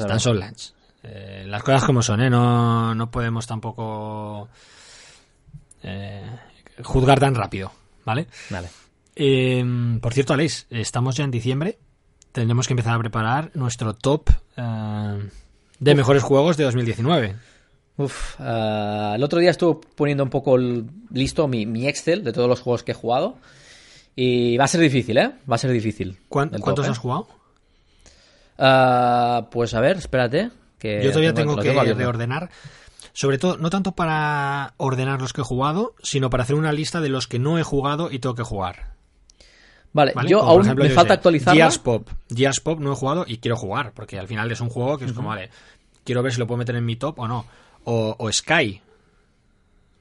están están. Eh, las cosas como son, ¿eh? No, no podemos tampoco eh, juzgar tan rápido, ¿vale? Vale. Eh, por cierto, Aleix, estamos ya en diciembre. Tendremos que empezar a preparar nuestro top eh, de mejores juegos de 2019. Uf, ah, el otro día estuve poniendo un poco el- listo mi, mi Excel de todos los juegos que he jugado. Y va a ser difícil, ¿eh? Va a ser difícil. ¿Cuán- el ¿Cuántos top, ¿eh? has jugado? Pues a ver, espérate. Que Yo todavía tengo- que tengo reordenar. Sobre todo, no tanto para ordenar los que he jugado, sino para hacer una lista de los que no he jugado y tengo que jugar. Vale, ¿vale? yo Como, aún ejemplo, me yo falta sé, actualizarla. Gears Pop. Gears Pop no he jugado y quiero jugar, porque al final es un juego que es como, vale, quiero ver si lo puedo meter en mi top o no. O, o Sky,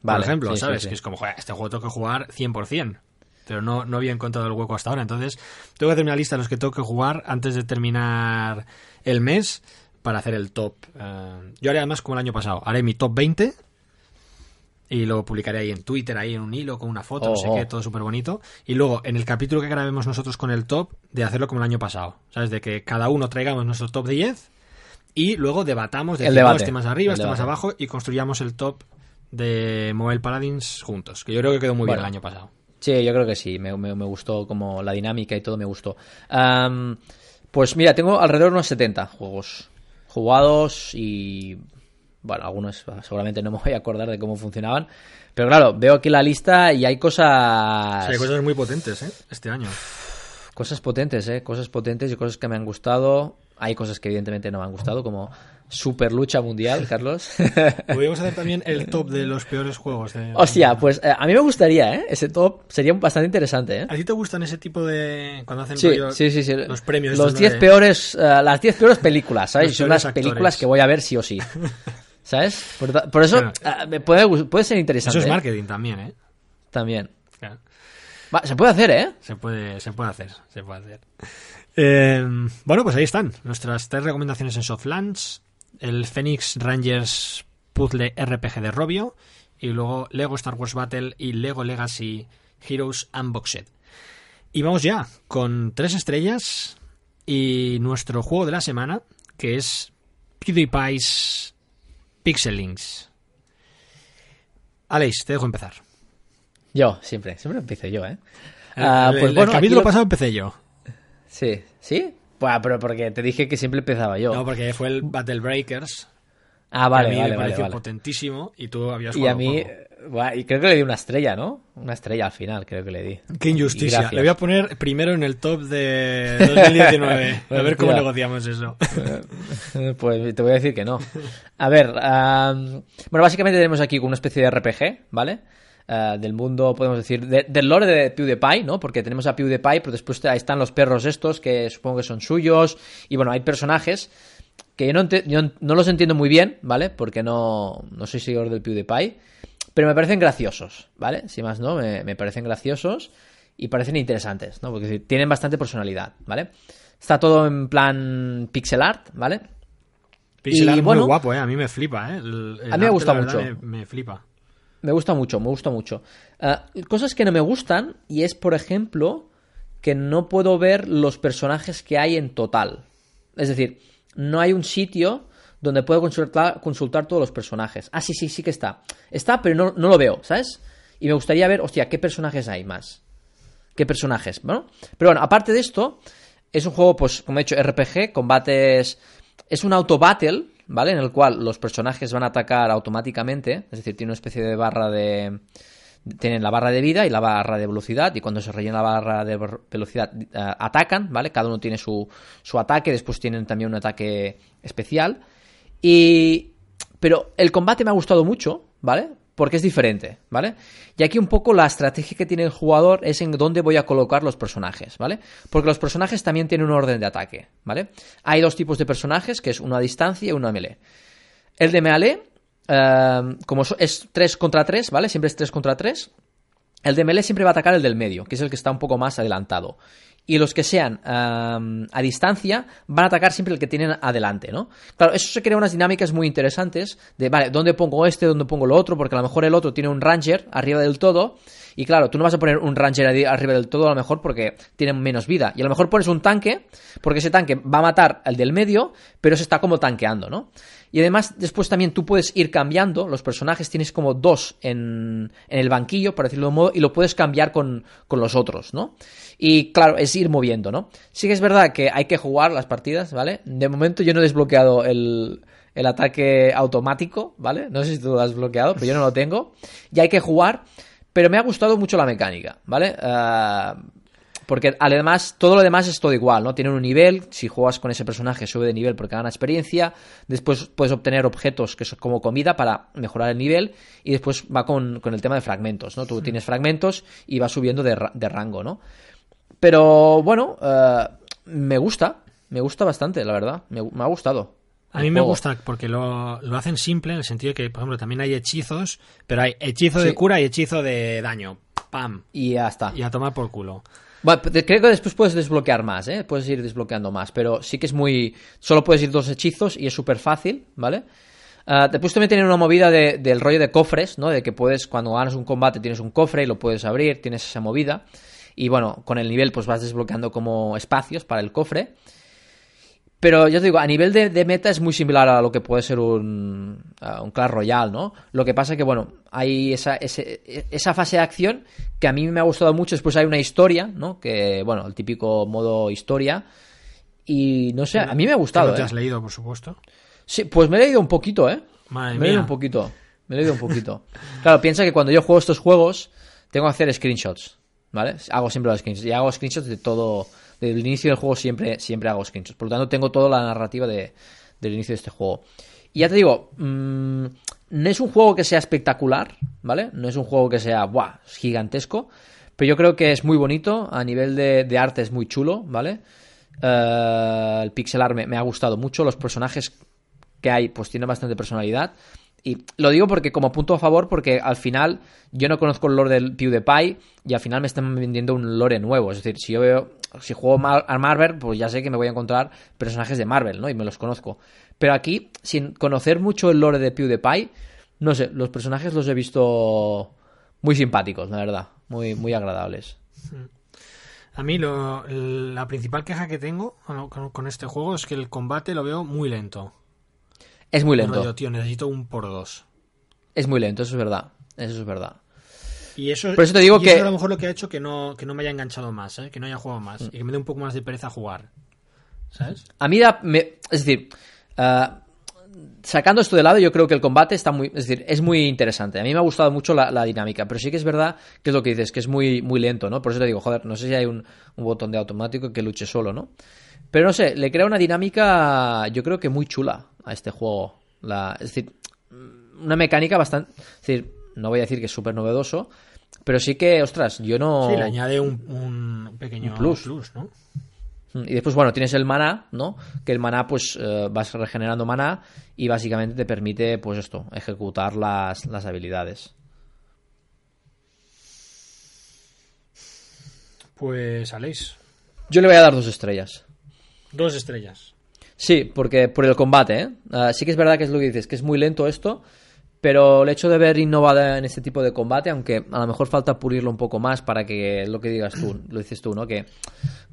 Vale, por ejemplo, sí, ¿sabes? sí. Que es como, joder, este juego tengo que jugar 100%. Pero no, no había encontrado el hueco hasta ahora. Entonces, tengo que hacer una lista de los que tengo que jugar antes de terminar el mes para hacer el top. Eh, yo haré además como el año pasado. Haré mi top 20 y lo publicaré ahí en Twitter, ahí en un hilo con una foto, no sé Oh, qué, oh. todo súper bonito. Y luego, en el capítulo que grabemos nosotros con el top, de hacerlo como el año pasado. ¿Sabes? De que cada uno traigamos nuestro top 10 y luego debatamos, El decimos debate, este más arriba, el este más abajo y construyamos el top de Mobile Paladins juntos, que yo creo que quedó muy bien el año pasado. Sí, yo creo que sí, me, me- me gustó como la dinámica y todo me gustó. Pues mira, tengo alrededor de unos 70 juegos jugados y... Bueno, algunos seguramente no me voy a acordar de cómo funcionaban. Pero claro, veo aquí la lista y hay cosas... Sí, hay cosas muy potentes, ¿eh? Este año. Cosas potentes, ¿eh? Cosas potentes y cosas que me han gustado. Hay cosas que evidentemente no me han gustado, como Super Lucha Mundial, Carlos. Podríamos hacer también el top de los peores juegos. De... Hostia, pues eh, a mí me gustaría, ¿eh? Ese top sería bastante interesante, ¿eh? ¿A ti te gustan ese tipo de... cuando hacen Sí, rollo- sí, sí, sí. los premios? Los estos, ¿no? 10 de- peores, eh, las 10 peores películas, ¿sabes? Los Son las películas actores. que voy a ver sí o sí. ¿Sabes? Por, por eso Claro. me puede, puede ser interesante. Eso es ¿eh? marketing también, ¿eh? También. Claro. Va, se puede hacer, ¿eh? Se puede, se puede hacer, se puede hacer. Eh, bueno, pues ahí están nuestras tres recomendaciones en Softlands, el Phoenix Rangers Puzzle RPG de Robio y luego Lego Star Wars Battle y Lego Legacy Heroes Unboxed. Y vamos ya con tres estrellas y nuestro juego de la semana que es PewDiePie's Pixel Links. Alex, te dejo empezar. Yo, siempre. Siempre empiezo yo, ¿eh? El- Ah, el- pues el bueno, aquí capítulo lo- pasado empecé yo. Sí. ¿Sí? Buah, pero porque te dije que siempre empezaba yo. No, porque fue el Battle Breakers. ah, vale, a mí vale, me vale, pareció vale. potentísimo y tú habías Y jugado a mí, el y creo que le di una estrella, ¿no? Una estrella al final, creo que le di. Qué injusticia. Le voy a poner primero en el top de 2019. a ver cómo Hostia. negociamos eso. Pues te voy a decir que no. A ver, am, bueno, básicamente tenemos aquí una especie de RPG, ¿vale? Ah, del mundo, podemos decir, de- del lore de PewDiePie, ¿no? Porque tenemos a PewDiePie, pero después ahí están los perros estos, que supongo que son suyos, y bueno, hay personajes que yo no, yo no los entiendo muy bien, ¿vale? Porque no, no soy seguidor del PewDiePie, pero me parecen graciosos, ¿vale? Si más no, me, me parecen graciosos y parecen interesantes, ¿no? Porque tienen bastante personalidad, ¿vale? Está todo en plan pixel art, ¿vale? Pixel Y art bueno- muy guapo, ¿eh? A mí me flipa, ¿eh? El- el A mí me gusta mucho. Me, me flipa. Me gusta mucho, me gusta mucho. Ah, cosas que no me gustan, y es, por ejemplo, que no puedo ver los personajes que hay en total. Es decir, no hay un sitio donde puedo consultar, consultar todos los personajes. Ah, sí, sí, sí que está. Está, pero no, no lo veo, ¿sabes? Y me gustaría ver, hostia, ¿qué personajes hay más? ¿Qué personajes? Bueno, pero bueno, aparte de esto, es un juego, pues, como he dicho, RPG, combates. Es un auto battle, ¿vale? En el cual los personajes van a atacar automáticamente. Es decir, tiene una especie de barra de. Tienen la barra de vida y la barra de velocidad. Y cuando se rellena la barra de velocidad, eh, atacan, ¿vale? Cada uno tiene su, su ataque. Después tienen también un ataque especial. Y. Pero el combate me ha gustado mucho, ¿vale? Porque es diferente, ¿vale? Y aquí un poco la estrategia que tiene el jugador es en dónde voy a colocar los personajes, ¿vale? Porque los personajes también tienen un orden de ataque, ¿vale? Hay dos tipos de personajes, que es uno a distancia y uno a melee. El de melee, eh, como es 3 contra 3, ¿vale? Siempre es 3 contra 3. El de melee siempre va a atacar el del medio, que es el que está un poco más adelantado. Y los que sean am, a distancia van a atacar siempre el que tienen adelante, ¿no? Claro, eso se crea unas dinámicas muy interesantes de, vale, ¿dónde pongo este? ¿Dónde pongo lo otro? Porque a lo mejor el otro tiene un ranger arriba del todo. Y claro, tú no vas a poner un ranger arri- arriba del todo a lo mejor porque tienen menos vida. Y a lo mejor pones un tanque, porque ese tanque va a matar al del medio, pero se está como tanqueando, ¿no? Y además, después también tú puedes ir cambiando los personajes, tienes como dos en, el banquillo, por decirlo de un modo, y lo puedes cambiar con, con los otros, ¿no? Y claro, es ir moviendo, ¿no? Sí que es verdad que hay que jugar las partidas, ¿vale? De momento yo no he desbloqueado el, el ataque automático, ¿vale? No sé si tú lo has bloqueado, pero yo no lo tengo. Y hay que jugar, pero me ha gustado mucho la mecánica, ¿vale? Ah, porque además, todo lo demás es todo igual, ¿no? Tienen un nivel, si juegas con ese personaje sube de nivel porque gana experiencia, después puedes obtener objetos que son como comida para mejorar el nivel y después va con, con el tema de fragmentos, ¿no? Tú tienes fragmentos y vas subiendo de, de rango, ¿no? Pero bueno, eh, me gusta, me gusta bastante, la verdad, me, me ha gustado. A mí me juego. gusta porque lo, lo hacen simple en el sentido de que, por ejemplo, también hay hechizos, pero hay hechizo Sí. de cura y hechizo de daño. ¡Pam! Y ya está. Y a tomar por culo. Bueno, creo que después puedes desbloquear más, ¿eh? Puedes ir desbloqueando más, pero sí que es muy... Solo puedes ir dos hechizos y es súper fácil, ¿vale? Ah, después también tiene una movida de- del rollo de cofres, ¿no? De que puedes, cuando ganas un combate, tienes un cofre y lo puedes abrir, tienes esa movida. Y bueno, con el nivel pues vas desbloqueando como espacios para el cofre. Pero yo te digo, a nivel de, de meta es muy similar a lo que puede ser un, un Clash Royale, ¿no? Lo que pasa que, bueno, hay esa, ese- esa fase de acción que a mí me ha gustado mucho. Después hay una historia, ¿no? Que, bueno, el típico modo historia. Y no sé, a mí me ha gustado, te ¿eh? has leído, por supuesto. Sí, pues me he leído un poquito, ¿eh? Madre me he leído mía. un poquito. Me he leído un poquito. Claro, piensa que cuando yo juego estos juegos, tengo que hacer screenshots, ¿vale? Hago siempre los screenshots. Y hago screenshots de todo. Desde el inicio del juego siempre, siempre hago screenshots. Por lo tanto, tengo toda la narrativa de, del inicio de este juego. Y ya te digo, mm, no es un juego que sea espectacular, ¿vale? No es un juego que sea, ¡buah! es gigantesco. Pero yo creo que es muy bonito. A nivel de, arte es muy chulo, ¿vale? Eh, el pixel art me, me ha gustado mucho. Los personajes que hay, pues tienen bastante personalidad. Y lo digo porque como punto a favor, porque al final yo no conozco el lore del PewDiePie y al final me están vendiendo un lore nuevo. Es decir, si yo veo, si juego a Marvel, pues ya sé que me voy a encontrar personajes de Marvel, ¿no? Y me los conozco. Pero aquí, sin conocer mucho el lore de PewDiePie, no sé, los personajes los he visto muy simpáticos, la verdad. Muy, muy agradables. A mí lo- la principal queja que tengo con este juego es que el combate lo veo muy lento. Es muy lento. tío, necesito un por dos. Es muy lento, eso es verdad. Eso es verdad. Y eso, Por eso te digo y que- eso es a lo mejor lo que ha hecho que no, que no me haya enganchado más, ¿eh? que no haya jugado más. Y que me dé un poco más de pereza jugar. ¿Sabes? A mí, da- me- es decir, ah, sacando esto de lado, yo creo que el combate está muy, es decir, es muy interesante. A mí me ha gustado mucho la, la dinámica, pero sí que es verdad que es lo que dices, que es muy, muy lento, ¿no? Por eso te digo, joder, no sé si hay un, un botón de automático que luche solo, ¿no? Pero no sé, le crea una dinámica, yo creo que muy chula a este juego. La, es decir, una mecánica bastante, es decir, no voy a decir que es súper novedoso, pero sí que, ostras, yo no... Sí, le añade un, un pequeño Un plus. ¿no? Y después, bueno, tienes el maná, ¿no? Que el maná, pues, eh, vas regenerando maná y básicamente te permite, pues esto, ejecutar las, las habilidades. Pues Aleix, Yo le voy a dar dos estrellas. dos estrellas. Sí, porque por el combate, ¿eh? Ah, sí que es verdad que es lo que dices, que es muy lento esto, pero el hecho de ver innovado en este tipo de combate, aunque a lo mejor falta pulirlo un poco más para que lo que digas tú, lo dices tú, ¿no? Que,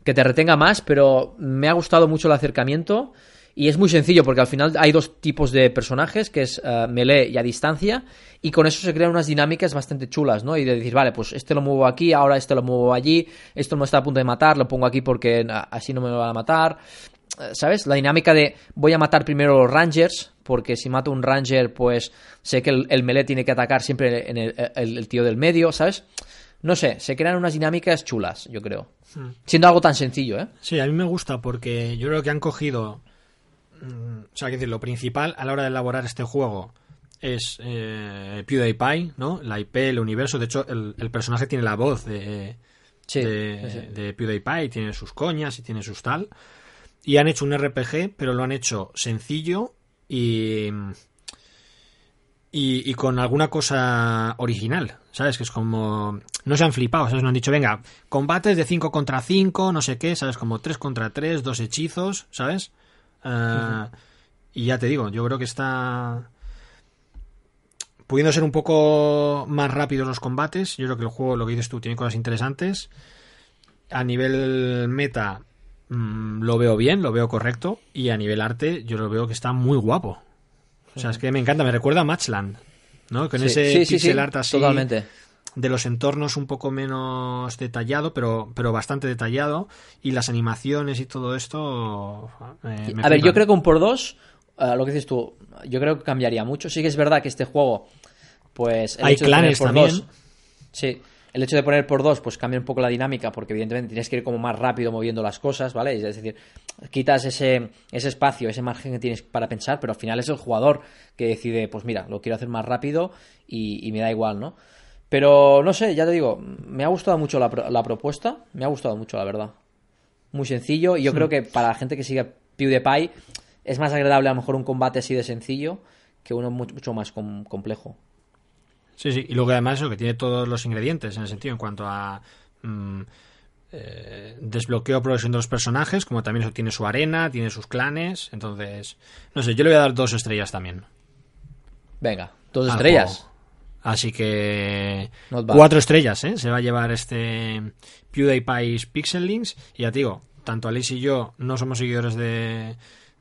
que te retenga más, pero me ha gustado mucho el acercamiento y es muy sencillo porque al final hay dos tipos de personajes, que es eh, melee y a distancia, y con eso se crean unas dinámicas bastante chulas, ¿no? Y de decir, vale, pues este lo muevo aquí, ahora este lo muevo allí, esto no está a punto de matar, lo pongo aquí porque así no me van a matar. ¿Sabes? La dinámica de voy a matar primero los rangers, porque si mato un ranger, pues sé que el, el melee tiene que atacar siempre en el, el- el tío del medio, ¿sabes? No sé, se crean unas dinámicas chulas, yo creo. Siendo algo tan sencillo, ¿eh? Sí, a mí me gusta porque yo creo que han cogido. mm, O sea, que decir, lo principal a la hora de elaborar este juego es eh, PewDiePie, ¿no? La IP, el universo. De hecho, el, personaje tiene la voz de, Sí, de, sí. de PewDiePie, tiene sus coñas y tiene sus tal. Y han hecho un RPG, pero lo han hecho sencillo y. Y, con alguna cosa original, ¿sabes? Que es como... No se han flipado, ¿sabes? No han dicho, venga, combates de 5 contra 5, no sé qué, ¿sabes? Como 3 contra 3, dos hechizos, ¿sabes? Ah, Y ya te digo, yo creo que está... Pudiendo ser un poco más rápidos los combates, yo creo que el juego, lo que dices tú, tiene cosas interesantes. A nivel meta, mm, lo veo bien, lo veo correcto. Y a nivel arte, yo lo veo que está muy guapo. O sea, es que me encanta, me recuerda a Matchland, ¿no? Con Sí, ese sí, pixel sí, art así Totalmente. de los entornos un poco menos detallado, pero, pero bastante detallado. Y las animaciones y todo esto. eh, me A ver, yo creo que un por dos, eh, lo que dices tú, yo creo que cambiaría mucho. Sí que es verdad que este juego, pues... el Hay hecho clanes también. dos- sí, el hecho de poner por dos, pues cambia un poco la dinámica, porque evidentemente tienes que ir como más rápido moviendo las cosas, ¿vale? Es decir, quitas ese, ese espacio, ese margen que tienes para pensar, pero al final es el jugador que decide, pues mira, lo quiero hacer más rápido y, y me da igual, ¿no? Pero no sé, ya te digo, me ha gustado mucho la, la propuesta, me ha gustado mucho, la verdad. Muy sencillo, y yo creo que para la gente que sigue PewDiePie es más agradable a lo mejor un combate así de sencillo que uno mu- mucho más com- complejo. Sí, sí. Y luego además eso, que tiene todos los ingredientes en el sentido en cuanto a mm, eh, desbloqueo progresión de los personajes, como también eso tiene su arena, tiene sus clanes. Entonces, no sé, yo le voy a dar dos estrellas también. Venga, dos al estrellas. juego. Así que cuatro estrellas, ¿eh? Se va a llevar este PewDiePie's Pixel Links. Y ya te digo, tanto Alice y yo no somos seguidores de,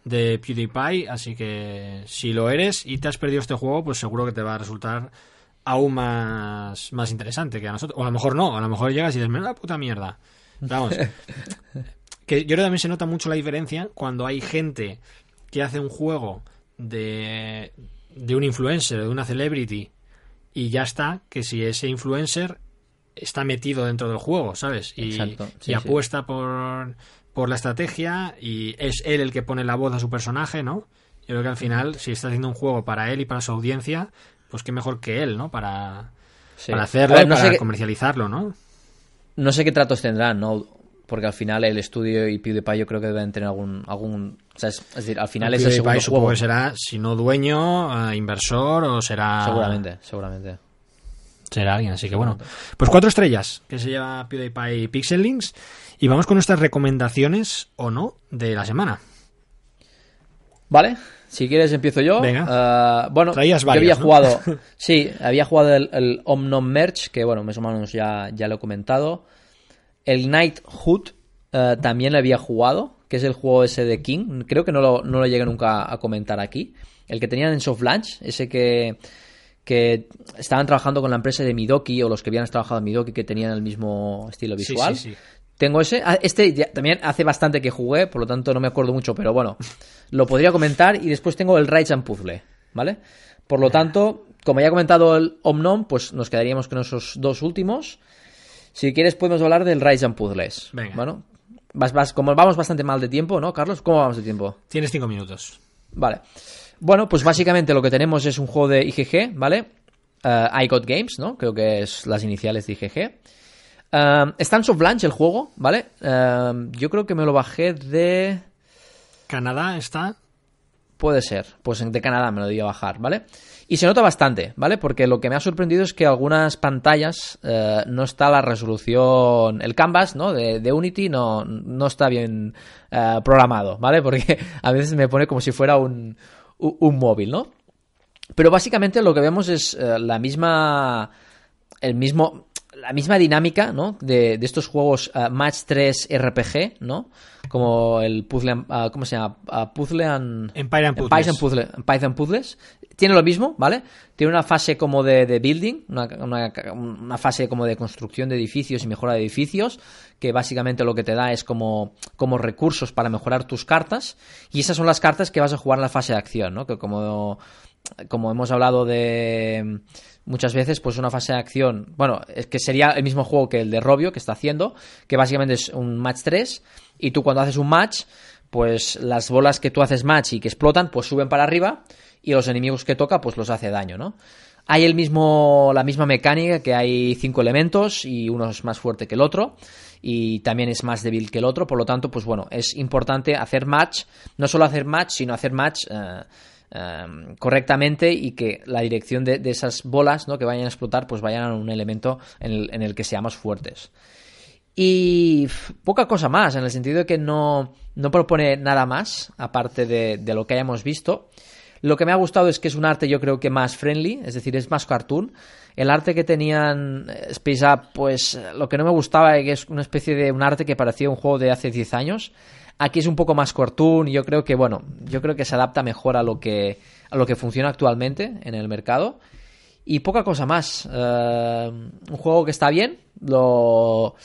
de PewDiePie, así que si lo eres y te has perdido este juego, pues seguro que te va a resultar aún más, más interesante que a nosotros. O a lo mejor no, a lo mejor llegas y dices, la puta mierda. Vamos. que yo creo que también se nota mucho la diferencia cuando hay gente que hace un juego de, de un influencer, de una celebrity, y ya está, que si ese influencer está metido dentro del juego, ¿sabes? Y, Exacto, sí, y sí. apuesta por, por la estrategia y es él el que pone la voz a su personaje, ¿no? Yo creo que al final, si está haciendo un juego para él y para su audiencia, pues qué mejor que él, ¿no? Para, Sí. para hacerlo ver, y no para comercializarlo, ¿no? No sé qué tratos tendrán, ¿no? Porque al final el estudio y PewDiePie yo creo que deben tener algún... algún o sea, es, es decir, al final es el segundo supongo juego. que será, si no dueño, eh, inversor o será... Seguramente, seguramente. Será alguien, así que bueno. Pues cuatro estrellas que se lleva PewDiePie Pixel Links. Y vamos con nuestras recomendaciones o no de la semana. Vale, si quieres empiezo yo. Venga. Ah, bueno, Traías yo había ¿no? jugado, sí, había jugado el, el Omnom Merge, que bueno, más o menos ya, ya lo he comentado. El Knighthood eh, también lo había jugado, que es el juego ese de King. Creo que no lo, no lo llegué nunca a comentar aquí. El que tenían en Soft Launch, ese que, que estaban trabajando con la empresa de Midoki o los que habían trabajado en Midoki que tenían el mismo estilo visual. sí, sí. Tengo ese. Ah, Este ya- también hace bastante que jugué, por lo tanto no me acuerdo mucho, pero bueno, lo podría comentar. Y después tengo el Rage and Puzzle, ¿vale? Por lo tanto, como ya he comentado el Omnom, pues nos quedaríamos con esos dos últimos. Si quieres, podemos hablar del Rage and Puzzles. Venga. Bueno, vas, vas, como vamos bastante mal de tiempo, ¿no, Carlos? ¿Cómo vamos de tiempo? Tienes cinco minutos. Vale. Bueno, pues básicamente lo que tenemos es un juego de IGG, ¿vale? Eh, I Got Games, ¿no? Creo que es las iniciales de IGG. Eh, está en soft launch el juego, ¿vale? Eh, yo creo que me lo bajé de... Canadá está. Puede ser, pues de Canadá me lo di a bajar, ¿vale? Y se nota bastante, ¿vale? Porque lo que me ha sorprendido es que algunas pantallas eh, no está la resolución, el canvas, ¿no? De, Unity no, no está bien eh, programado, ¿vale? Porque a veces me pone como si fuera un, un, un móvil, ¿no? Pero básicamente lo que vemos es eh, la misma. El mismo. La misma dinámica, ¿no? De, de estos juegos eh, Match 3 RPG, ¿no? Como el Puzzle. ah, ¿Cómo se llama? Ah, puzzle and. Empire and Empire Puzzles. and Puzzle- Python Puzzles. Tiene lo mismo, ¿vale? Tiene una fase como de, de building, una, una- una fase como de construcción de edificios y mejora de edificios, que básicamente lo que te da es como, como recursos para mejorar tus cartas. Y esas son las cartas que vas a jugar en la fase de acción, ¿no? Que como, como hemos hablado de muchas veces, pues una fase de acción, bueno, es que sería el mismo juego que el de Robio que está haciendo, que básicamente es un match 3, y tú cuando haces un match, pues las bolas que tú haces match y que explotan, pues suben para arriba, y los enemigos que toca, pues los hace daño, ¿no? Hay el mismo, la misma mecánica, que hay cinco elementos y uno es más fuerte que el otro y también es más débil que el otro, por lo tanto, pues bueno, es importante hacer match, no solo hacer match, sino hacer match eh, eh, correctamente y que la dirección de, esas bolas ¿no? que vayan a explotar, pues vayan a un elemento en el, en el que seamos fuertes. Y poca cosa más, en el sentido de que no, no propone nada más, aparte de, de lo que hayamos visto. Lo que me ha gustado es que es un arte yo creo que más friendly, es decir, es más cartoon. El arte que tenían eh, Space Up, pues eh, lo que no me gustaba es que es una especie de un arte que parecía un juego de hace 10 años. Aquí es un poco más cartoon y yo creo que, bueno, yo creo que se adapta mejor a lo que, a lo que funciona actualmente en el mercado. Y poca cosa más. Eh, un juego que está bien, lo...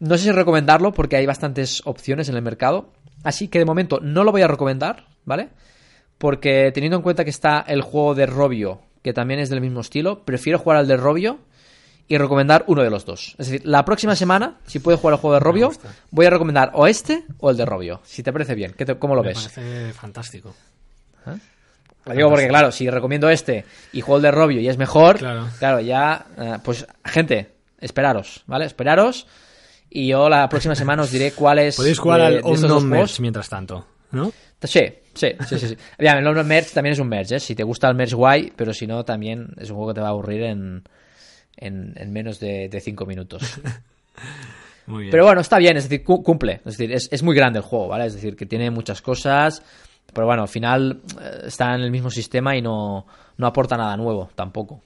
No sé si recomendarlo porque hay bastantes opciones en el mercado. Así que de momento no lo voy a recomendar, ¿vale? Porque teniendo en cuenta que está el juego de Robio, que también es del mismo estilo, prefiero jugar al de Robio y recomendar uno de los dos. Es decir, la próxima semana, si puedes jugar al juego de Robio, voy a recomendar o este o el de Robio. Si te parece bien, ¿qué te- ¿cómo lo Me ves? parece fantástico. Lo digo porque, claro, si recomiendo este y juego el de Robio y es mejor, Claro. claro, ya, eh, pues, gente, esperaros, ¿vale? Esperaros. Y yo la próxima semana os diré cuál es. Podéis jugar de- al Omnom mientras tanto, ¿no? Sí, sí, sí, sí. sí. Bien, el Omnom Merge también es un merge, ¿eh? Si te gusta el merge, guay, pero si no, también es un juego que te va a aburrir en, en, en menos de, de cinco minutos. Muy bien. Pero bueno, está bien, es decir, cu- cumple. Es decir, es, es muy grande el juego, ¿vale? Es decir, que tiene muchas cosas. Pero bueno, al final eh, está en el mismo sistema y no, no aporta nada nuevo tampoco.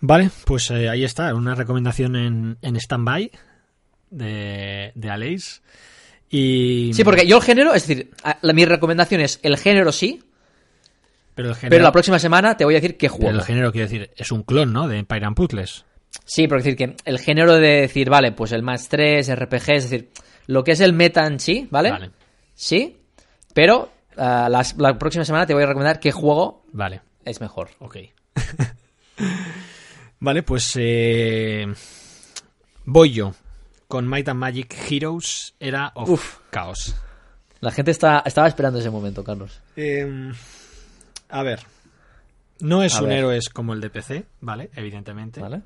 Vale, pues eh, ahí está, una recomendación en, en stand-by. de, de Aleix. Y... Sí, porque yo el género, es decir, la- mi recomendación es el género sí, Pero el género, pero la próxima semana te voy a decir qué pero juego. el género, quiero decir, es un clon, ¿no? De Empire and Puzzles. Sí, pero es decir, que el género de decir, vale, pues el más 3, RPG, es decir, lo que es el meta en sí, ¿vale? Vale. Sí, pero ah, la próxima semana te voy a recomendar qué juego Vale, es mejor. ok. vale, pues eh, voy yo. Con Might and Magic Heroes era of Uf. Chaos. La gente está, estaba esperando ese momento, Carlos. Eh, a ver. No es A un ver. héroe como el de PC, ¿vale? Evidentemente. ¿Vale?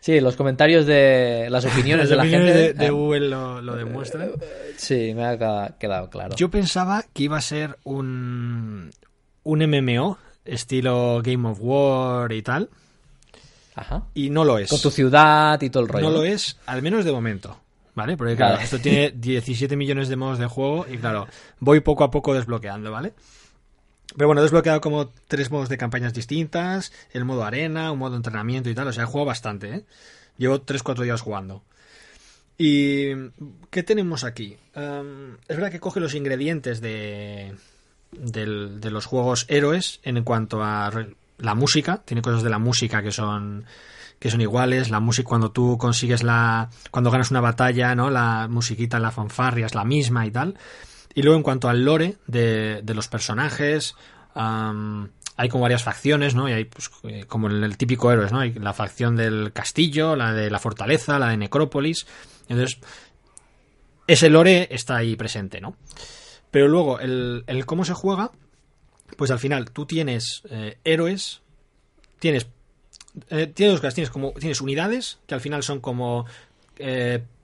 Sí, los comentarios de las opiniones Las de la opiniones gente. de, de eh, Google lo, lo demuestran. Sí, me ha quedado claro. Yo pensaba que iba a ser un, un MMO, estilo Game of War y tal, Ajá. y no lo es. Con tu ciudad y todo el rollo. no lo es, al menos de momento. ¿Vale? Porque Vale. claro, esto tiene 17 millones de modos de juego y claro, voy poco a poco desbloqueando, ¿vale? Pero bueno, he desbloqueado como tres modos de campañas distintas, el modo arena, un modo entrenamiento y tal, o sea, he jugado bastante, ¿eh? Llevo 3-4 días jugando. ¿Y qué tenemos aquí? Em, es verdad que coge los ingredientes de, del- de los juegos héroes en cuanto a la música, tiene cosas de la música que son que son iguales, la música cuando tú consigues la cuando ganas una batalla, ¿no? La musiquita, la fanfarria es la misma y tal. Y luego en cuanto al lore de, de los personajes, hay como varias facciones, ¿no? Y hay pues, eh, como en el típico héroes, ¿no? Hay la facción del castillo, la de la fortaleza, la de Necrópolis. Entonces, ese lore está ahí presente, ¿no? Pero luego, el, el cómo se juega, pues al final tú tienes eh, héroes, tienes, eh, tienes dos cosas, tienes como, tienes unidades, que al final son como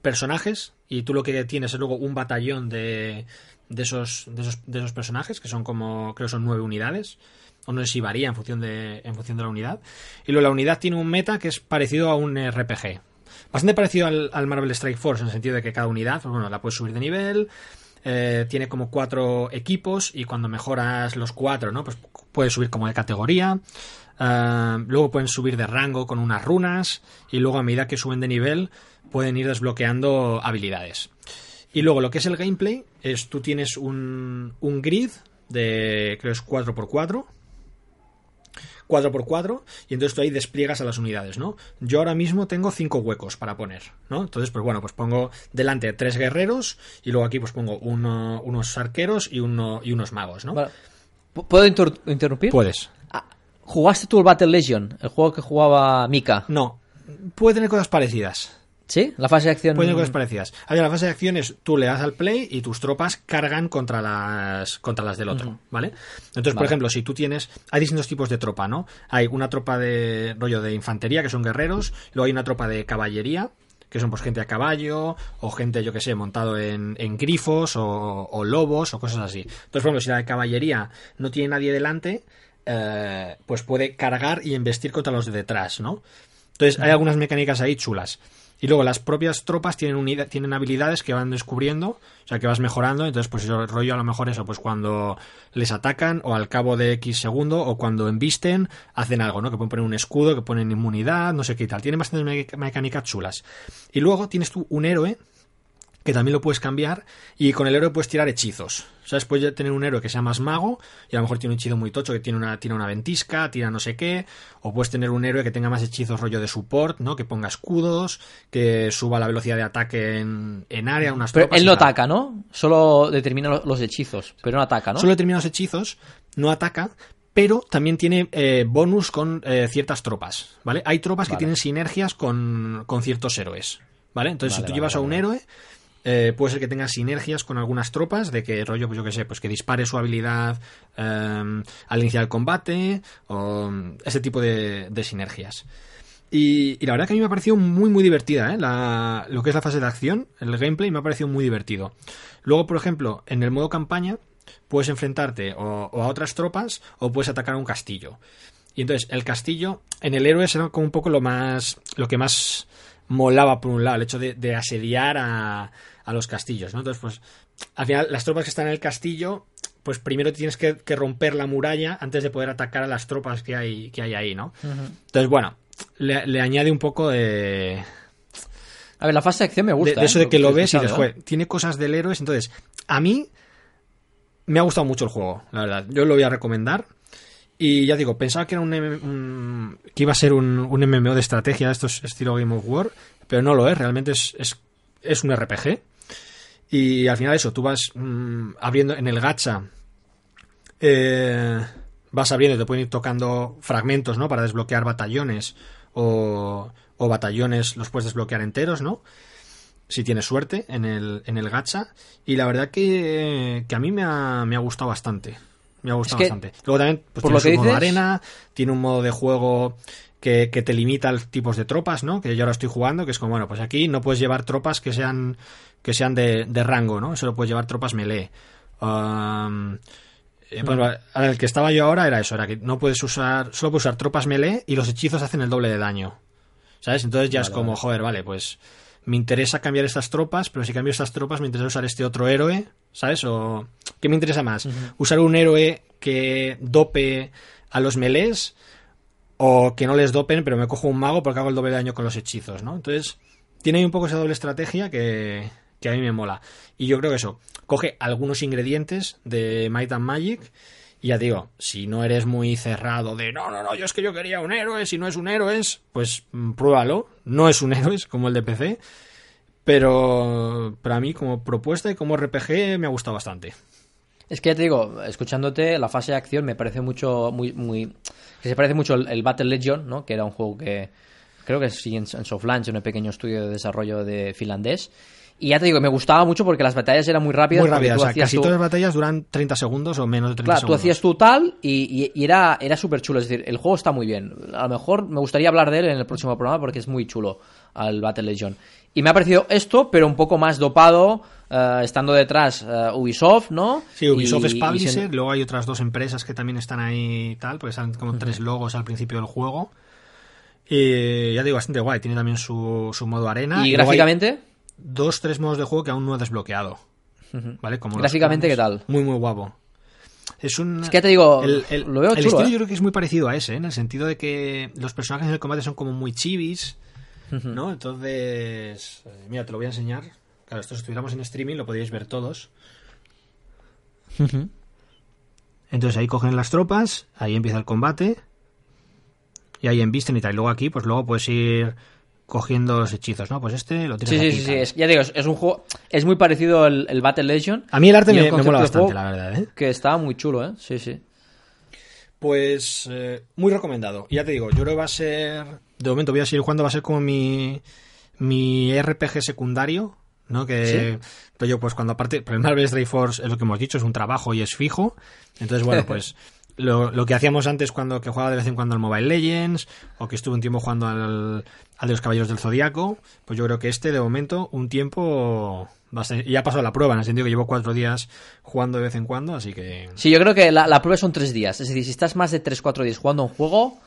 personajes, y tú lo que tienes es luego un batallón de, de, esos, de, esos, de esos personajes, que son como, creo son nueve unidades, o no sé si varía en función de, en función de la unidad. Y luego la unidad tiene un meta que es parecido a un RPG. Bastante parecido al, Marvel Strike Force, en el sentido de que cada unidad, pues bueno, la puedes subir de nivel, eh, tiene como cuatro equipos y cuando mejoras los cuatro, ¿no? Pues puedes subir como de categoría. eh, luego pueden subir de rango con unas runas. Y luego a medida que suben de nivel, pueden ir desbloqueando habilidades. Y luego lo que es el gameplay es tú tienes un, un grid de creo es 4x4 4x4 y entonces tú ahí despliegas a las unidades, ¿no? Yo ahora mismo tengo cinco huecos para poner, ¿no? Entonces, pues bueno, pues pongo delante tres guerreros y luego aquí pues pongo uno- unos arqueros y, uno, y unos magos, ¿no? Vale. ¿P- ¿Puedo inter- interrumpir? Puedes. Ah, ¿Jugaste tú el Battle Legion? El juego que jugaba Mika. No, puede tener cosas parecidas. ¿Sí? La fase de acción. Puede tener cosas parecidas. A ver, la fase de acción es tú le das al play y tus tropas cargan contra las contra las del otro, ¿vale? Entonces, por ejemplo, si tú tienes hay distintos tipos de tropa, ¿no? Hay una tropa de rollo de infantería que son guerreros, luego hay una tropa de caballería que son pues gente a caballo o gente, yo que sé, montado en, en grifos o, o lobos o cosas así. Entonces, por ejemplo, si la de caballería no tiene nadie delante, eh, pues puede cargar y embestir contra los de detrás, ¿no? Entonces hay algunas mecánicas ahí chulas. Y luego las propias tropas tienen, unida- tienen habilidades que van descubriendo, o sea, que vas mejorando. Entonces, pues yo rollo a lo mejor eso, pues cuando les atacan o al cabo de X segundo o cuando embisten, hacen algo, ¿no? Que pueden poner un escudo, que ponen inmunidad, no sé qué y tal. Tienen bastantes me- mecánicas chulas. Y luego tienes tú un héroe que también lo puedes cambiar y con el héroe puedes tirar hechizos. ¿Sabes? Puedes tener un héroe que sea más mago y a lo mejor tiene un hechizo muy tocho que tiene una, tiene una ventisca, tira no sé qué, o puedes tener un héroe que tenga más hechizos rollo de support, ¿no? Que ponga escudos, que suba la velocidad de ataque en, en área, unas Pero él no tal. ataca, ¿no? Solo determina lo- los hechizos, pero no ataca, ¿no? Solo determinados hechizos, no ataca, pero también tiene eh, bonus con eh, ciertas tropas, ¿vale? Hay tropas que tienen sinergias con, con ciertos héroes, ¿vale? Entonces, Vale, si tú vale, llevas a un héroe, eh, puede ser que tenga sinergias con algunas tropas, de que rollo, pues yo que sé, pues que dispare su habilidad eh, al iniciar el combate, o ese tipo de, sinergias. Y, la verdad que a mí me ha parecido muy, muy divertida, ¿eh? La- lo que es la fase de acción, el gameplay me ha parecido muy divertido. Luego, por ejemplo, en el modo campaña, puedes enfrentarte o, o a otras tropas o puedes atacar a un castillo. Y entonces, el castillo, en el héroe era como un poco lo más. lo que más molaba por un lado, el hecho de, de asediar a, a los castillos, ¿no? Entonces, pues, al final, las tropas que están en el castillo, pues primero tienes que, que romper la muralla antes de poder atacar a las tropas que hay, que hay ahí, ¿no? Entonces, bueno, le, le añade un poco de. A ver, la fase de acción me gusta. de eso ¿eh? de que lo estoy ves y dices, ¿eh? joder, tiene cosas del héroe. Entonces, a mí me ha gustado mucho el juego, la verdad. Yo lo voy a recomendar. Y ya digo, pensaba que era un, un- que iba a ser un, un MMO de estrategia, esto es estilo Game of War, pero no lo es, realmente es, es, es un RPG. Y al final eso, tú vas mm, abriendo en el gacha, eh, vas abriendo y te pueden ir tocando fragmentos, ¿no? Para desbloquear batallones o, o batallones los puedes desbloquear enteros, ¿no? Si tienes suerte en el, en el gacha. Y la verdad que, que a mí me ha, me ha gustado bastante. Me ha gustado que, bastante. Luego también pues, por tiene lo su que modo dices- arena, tiene un modo de juego que, que te limita los tipos de tropas, ¿no? Que yo ahora estoy jugando, que es como, bueno, pues aquí no puedes llevar tropas que sean que sean de, de rango, ¿no? Solo puedes llevar tropas melee. Um, ahora el que estaba yo ahora era eso, era que no puedes usar, solo puedes usar tropas melee y los hechizos hacen el doble de daño. ¿Sabes? Entonces ya es como, joder, vale, pues me interesa cambiar estas tropas, pero si cambio estas tropas me interesa usar este otro héroe, ¿sabes? O ¿qué me interesa más? ¿Usar un héroe que dope a los melees o que no les dopen, pero me cojo un mago porque hago el doble daño con los hechizos, ¿no? Entonces, tiene ahí un poco esa doble estrategia que, que a mí me mola. Y yo creo que eso, coge algunos ingredientes de Might and Magic y ya digo, si no eres muy cerrado de no, no, no, yo es que yo quería un héroe, si no es un héroe, pues mm, pruébalo. No es un héroe, como el de PC. Pero para mí, como propuesta y como RPG, me ha gustado bastante. Es que ya te digo, escuchándote, la fase de acción me parece mucho, muy, muy, que se parece mucho el, Battle Legion, ¿no? Que era un juego que creo que sí en, en un pequeño estudio de desarrollo de finlandés. Y ya te digo, me gustaba mucho porque las batallas eran muy rápidas. Muy porque rápida, tú o sea, hacías casi todas las batallas duran 30 segundos o menos de 30 Claro, tú segundos. hacías tu tal y, y- y era, era súper chulo. Es decir, el juego está muy bien. A lo mejor me gustaría hablar de él en el próximo programa porque es muy chulo al Battle Legion. Y me ha parecido esto, pero un poco más dopado, eh, estando detrás eh, Ubisoft, ¿no? Sí, Ubisoft Y- es publisher, luego hay otras dos empresas que también están ahí y tal, porque salen como tres logos al principio del juego. Y ya digo, bastante guay, tiene también su, su modo arena. y gráficamente, dos, tres modos de juego que aún no he desbloqueado. ¿Vale? Como Gráficamente. ¿qué tal? Muy, muy guapo. Es un... Es que ya te digo, el, el- lo veo el chulo, estilo ¿eh? yo creo que es muy parecido a ese, ¿eh? en el sentido de que los personajes en el combate son como muy chivis, ¿no? Entonces, eh, mira, te lo voy a enseñar. Claro, esto si estuviéramos en streaming lo podríais ver todos. Entonces ahí cogen las tropas, ahí empieza el combate y ahí embisten y tal. Y luego aquí, pues luego puedes ir cogiendo los hechizos, ¿no? Pues este lo tienes Sí, sí, aquí sí, sí, es- ya digo, es, es un juego, es muy parecido al el Battle Legion. A mí el arte me, me mola de bastante, la verdad, ¿eh? Que está muy chulo, ¿eh? Sí, sí. Pues eh, muy recomendado. Y Ya te digo, yo creo que va a ser. De momento voy a seguir jugando, va a ser como mi. Mi RPG secundario. ¿no? Que yo, pues cuando aparte. Pero el Marvel Strike Force es lo que hemos dicho, es un trabajo y es fijo. Entonces, bueno, pues. Lo, lo que hacíamos antes cuando que jugaba de vez en cuando al Mobile Legends, o que estuve un tiempo jugando al, al de los Caballeros del Zodiaco, pues yo creo que este, de momento, un tiempo. Bastante, ya ha pasado la prueba, en el sentido que llevo cuatro días jugando de vez en cuando, así que. Sí, yo creo que la, la prueba son tres días. Es decir, si estás más de 3-4 días jugando un juego,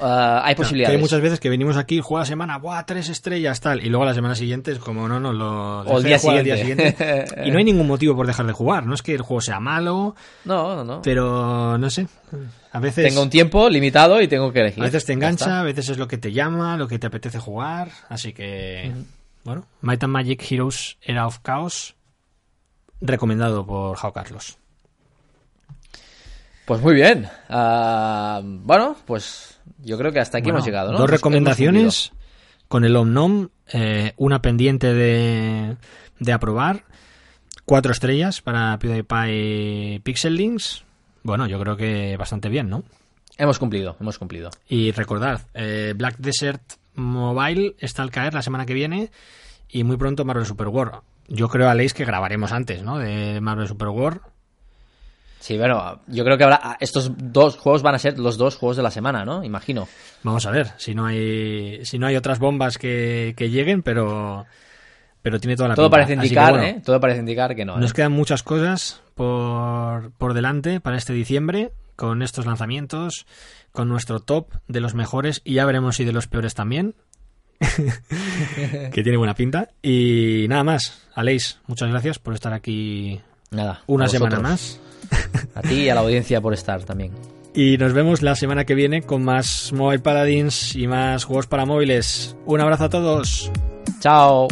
eh, hay posibilidades. que hay muchas veces que venimos aquí, juega semana, ¡buah! Tres estrellas, tal. Y luego la semana siguiente es como, no, no, lo. O el día jugar al siguiente. y no hay ningún motivo por dejar de jugar. No es que el juego sea malo, No, no, no. pero no sé. A veces. Tengo un tiempo limitado y tengo que elegir. A veces te engancha, a veces es lo que te llama, lo que te apetece jugar. Así que. Bueno, Might and Magic Heroes Era of Chaos. Recomendado por Jao Carlos. Pues muy bien. Ah, bueno, pues yo creo que hasta aquí Bueno, hemos llegado, ¿no? Dos recomendaciones con el Omnom, eh, una pendiente de, de aprobar, cuatro estrellas para PewDiePie Pixel Links. Bueno, yo creo que bastante bien, ¿no? Hemos cumplido, hemos cumplido. Y recordad, eh, Black Desert Mobile está al caer la semana que viene y muy pronto Marvel Super War. Yo creo, Aleix, que grabaremos antes, ¿no? De Marvel Super War. Sí, bueno, yo creo que habrá estos dos juegos van a ser los dos juegos de la semana, ¿no? Imagino. Vamos a ver si no hay si no hay otras bombas que, que lleguen, pero pero tiene toda la Todo pinta. parece indicar, bueno, ¿eh? Todo parece indicar que no. ¿eh? Nos quedan muchas cosas por, por delante para este diciembre con estos lanzamientos, con nuestro top de los mejores y ya veremos si de los peores también. que tiene buena pinta. Y nada más, Aleix, muchas gracias por estar aquí Nada. una semana más. A ti y a la audiencia por estar también. Y nos vemos la semana que viene con más Mobile Paladins y más juegos para móviles. Un abrazo a todos. Chao.